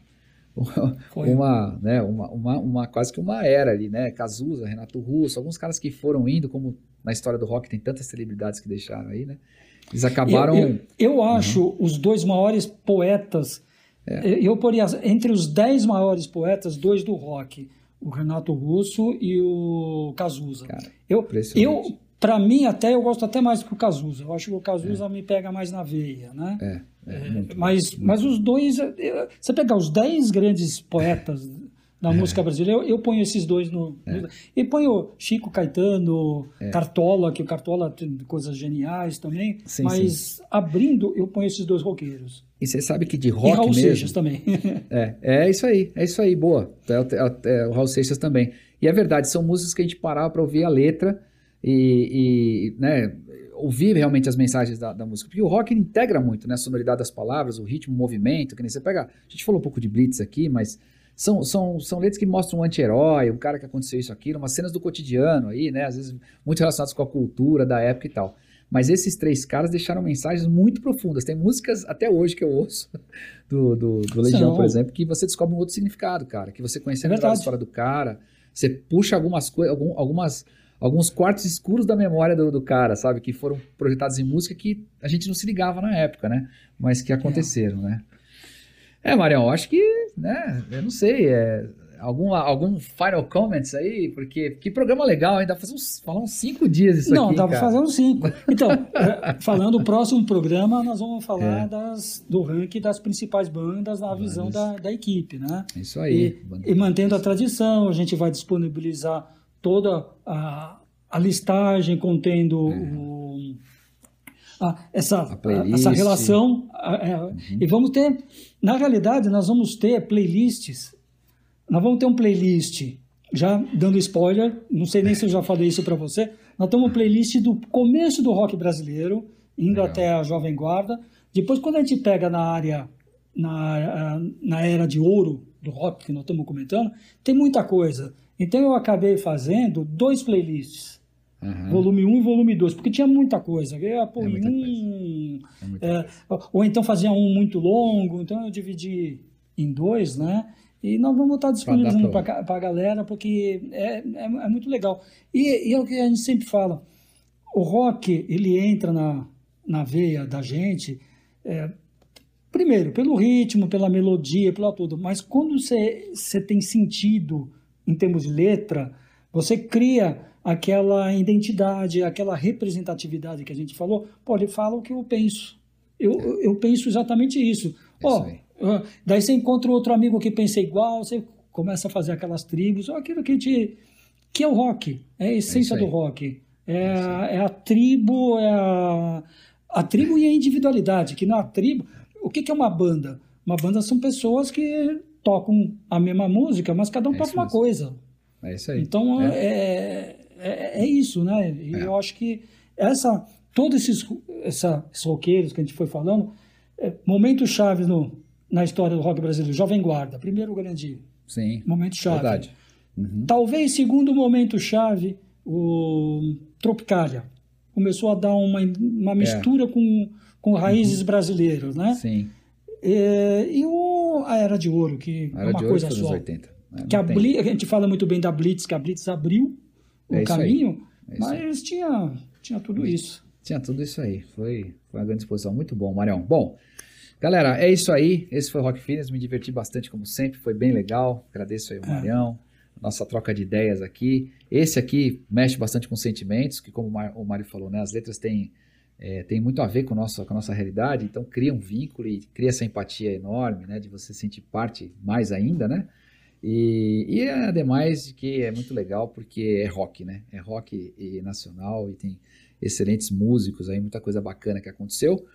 uma, né, uma, uma, uma, quase que uma era ali, né? Cazuza, Renato Russo, alguns caras que foram indo, como na história do rock tem tantas celebridades que deixaram aí, né? Eles acabaram. Eu, eu, eu acho uhum. os dois maiores poetas. É. Eu poria entre os dez maiores poetas, dois do rock, o Renato Russo e o Cazuza. Cara, eu, eu para mim, até eu gosto até mais do que o Cazuza. Eu acho que o Cazuza é. me pega mais na veia, né? É, é, é mas, mas os dois... É, você pegar os dez grandes poetas da música brasileira, eu, eu, ponho esses dois no... É. E ponho Chico Caetano, é. Cartola, que o Cartola tem coisas geniais também, sim, mas sim. abrindo, eu ponho esses dois roqueiros. E você sabe que de rock e Raul mesmo... Seixas também. é, é isso aí, é isso aí, boa. É, é, o Raul Seixas também. E é verdade, são músicas que a gente parava para ouvir a letra e, e né, ouvir realmente as mensagens da, da, música. Porque o rock integra muito, né? A sonoridade das palavras, o ritmo, o movimento, que nem você pega. A gente falou um pouco de Blitz aqui, mas são, são, são letras que mostram um anti-herói, um cara que aconteceu isso, aquilo, umas cenas do cotidiano aí, né? Às vezes muito relacionadas com a cultura da época e tal. Mas esses três caras deixaram mensagens muito profundas. Tem músicas até hoje que eu ouço do, do, do Legião, por exemplo, que você descobre um outro significado, cara. Que você conhece é a história do cara. Você puxa algumas coisas, algum, algumas alguns quartos escuros da memória do, do, cara, sabe? Que foram projetados em música que a gente não se ligava na época, né? Mas que aconteceram, é. né? É, Marião, acho que, né? Eu não sei, é, algum, algum final comments aí? Porque que programa legal, ainda fazer uns, falar uns cinco dias isso não, aqui, Não, fazer uns cinco. Então, é, falando o próximo programa, nós vamos falar é. das, do ranking das principais bandas na visão da, da equipe, né? Isso aí. E, e mantendo a tradição, a gente vai disponibilizar toda a, a listagem contendo é. o, a, essa, a essa relação. É, uhum. E vamos ter, na realidade, nós vamos ter playlists. Nós vamos ter um playlist, já dando spoiler, não sei nem se eu já falei isso para você. Nós temos uma playlist do começo do rock brasileiro, indo Legal. até a Jovem Guarda. Depois, quando a gente pega na área, na, na era de ouro do rock que nós estamos comentando, tem muita coisa. Então eu acabei fazendo dois playlists. Uhum. Volume 1 e volume 2, porque tinha muita coisa. Eu ia pôr é um, é, ou então fazia um muito longo, então eu dividi em dois, né? E nós vamos estar disponibilizando para a galera, porque é, é, é, muito legal. E, e, é o que a gente sempre fala: o rock, ele entra na, na veia da gente, é, primeiro, pelo ritmo, pela melodia, pela tudo, mas quando você tem sentido em termos de letra, você cria aquela identidade, aquela representatividade que a gente falou. Pô, ele fala o que eu penso. Eu, eu penso exatamente isso. É Ó, oh, daí você encontra outro amigo que pensa igual, você começa a fazer aquelas tribos, aquilo que, te, que é o rock, é a essência é do rock. É, é, é, a tribo, é a, a tribo e a individualidade, que na tribo. O que, que é uma banda? Uma banda são pessoas que tocam a mesma música, mas cada um é toca uma mesmo. coisa. É isso aí. Então é, é, é, é isso, né? E eu acho que essa, todos esses, essa, esses roqueiros que a gente foi falando, é, momentos chaves no, na história do rock brasileiro. Jovem Guarda, primeiro grande Sim, momento chave. Verdade. Uhum. Talvez segundo momento chave, o Tropicália. Começou a dar uma, uma mistura é. com, com raízes uhum. brasileiras, né? Sim. É, e o, a Era de Ouro, que é uma coisa só. 80. Né? Que a, Blitz, a gente fala muito bem da Blitz, que a Blitz abriu o é caminho, é mas tinha, tinha tudo isso. Tinha tudo isso aí. Foi, foi uma grande exposição. Muito bom, Marião. Bom, galera, é isso aí. Esse foi o Rock Fitness. Me diverti bastante, como sempre. Foi bem legal. Agradeço aí o é. Marião. Nossa troca de ideias aqui. Esse aqui mexe bastante com sentimentos, que como o Mário falou, né, as letras têm, é, têm muito a ver com, nossa, com a nossa realidade, então cria um vínculo e cria essa empatia enorme, né, de você sentir parte mais ainda, né? E, e ademais que é muito legal porque é rock, né? É rock e nacional e tem excelentes músicos aí, muita coisa bacana que aconteceu.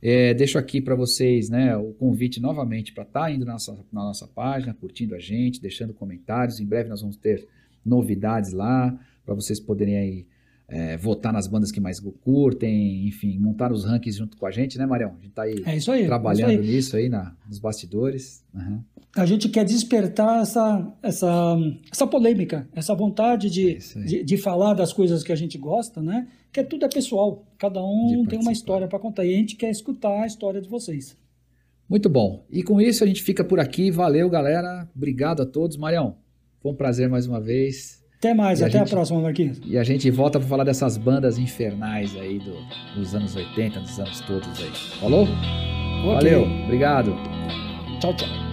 É, deixo aqui para vocês né, o convite novamente para estar tá indo na nossa, na nossa página, curtindo a gente, deixando comentários. Em breve nós vamos ter novidades lá para vocês poderem aí é, votar nas bandas que mais curtem, enfim, montar os rankings junto com a gente, né, Marião? A gente está aí, é aí, trabalhando é aí. nisso aí na, nos bastidores. Uhum. A gente quer despertar essa, essa, essa polêmica, essa vontade de, de, de, falar das coisas que a gente gosta, né? Que tudo é pessoal, cada um tem uma história para contar e a gente quer escutar a história de vocês. Muito bom. E com isso a gente fica por aqui. Valeu, galera. Obrigado a todos. Marião, foi um prazer mais uma vez. Até mais, e até a, gente, a, próxima, Marquinhos. E a gente volta para falar dessas bandas infernais aí do, dos anos 80, dos anos todos aí. Falou? Okay. Valeu, obrigado. Tchau, tchau.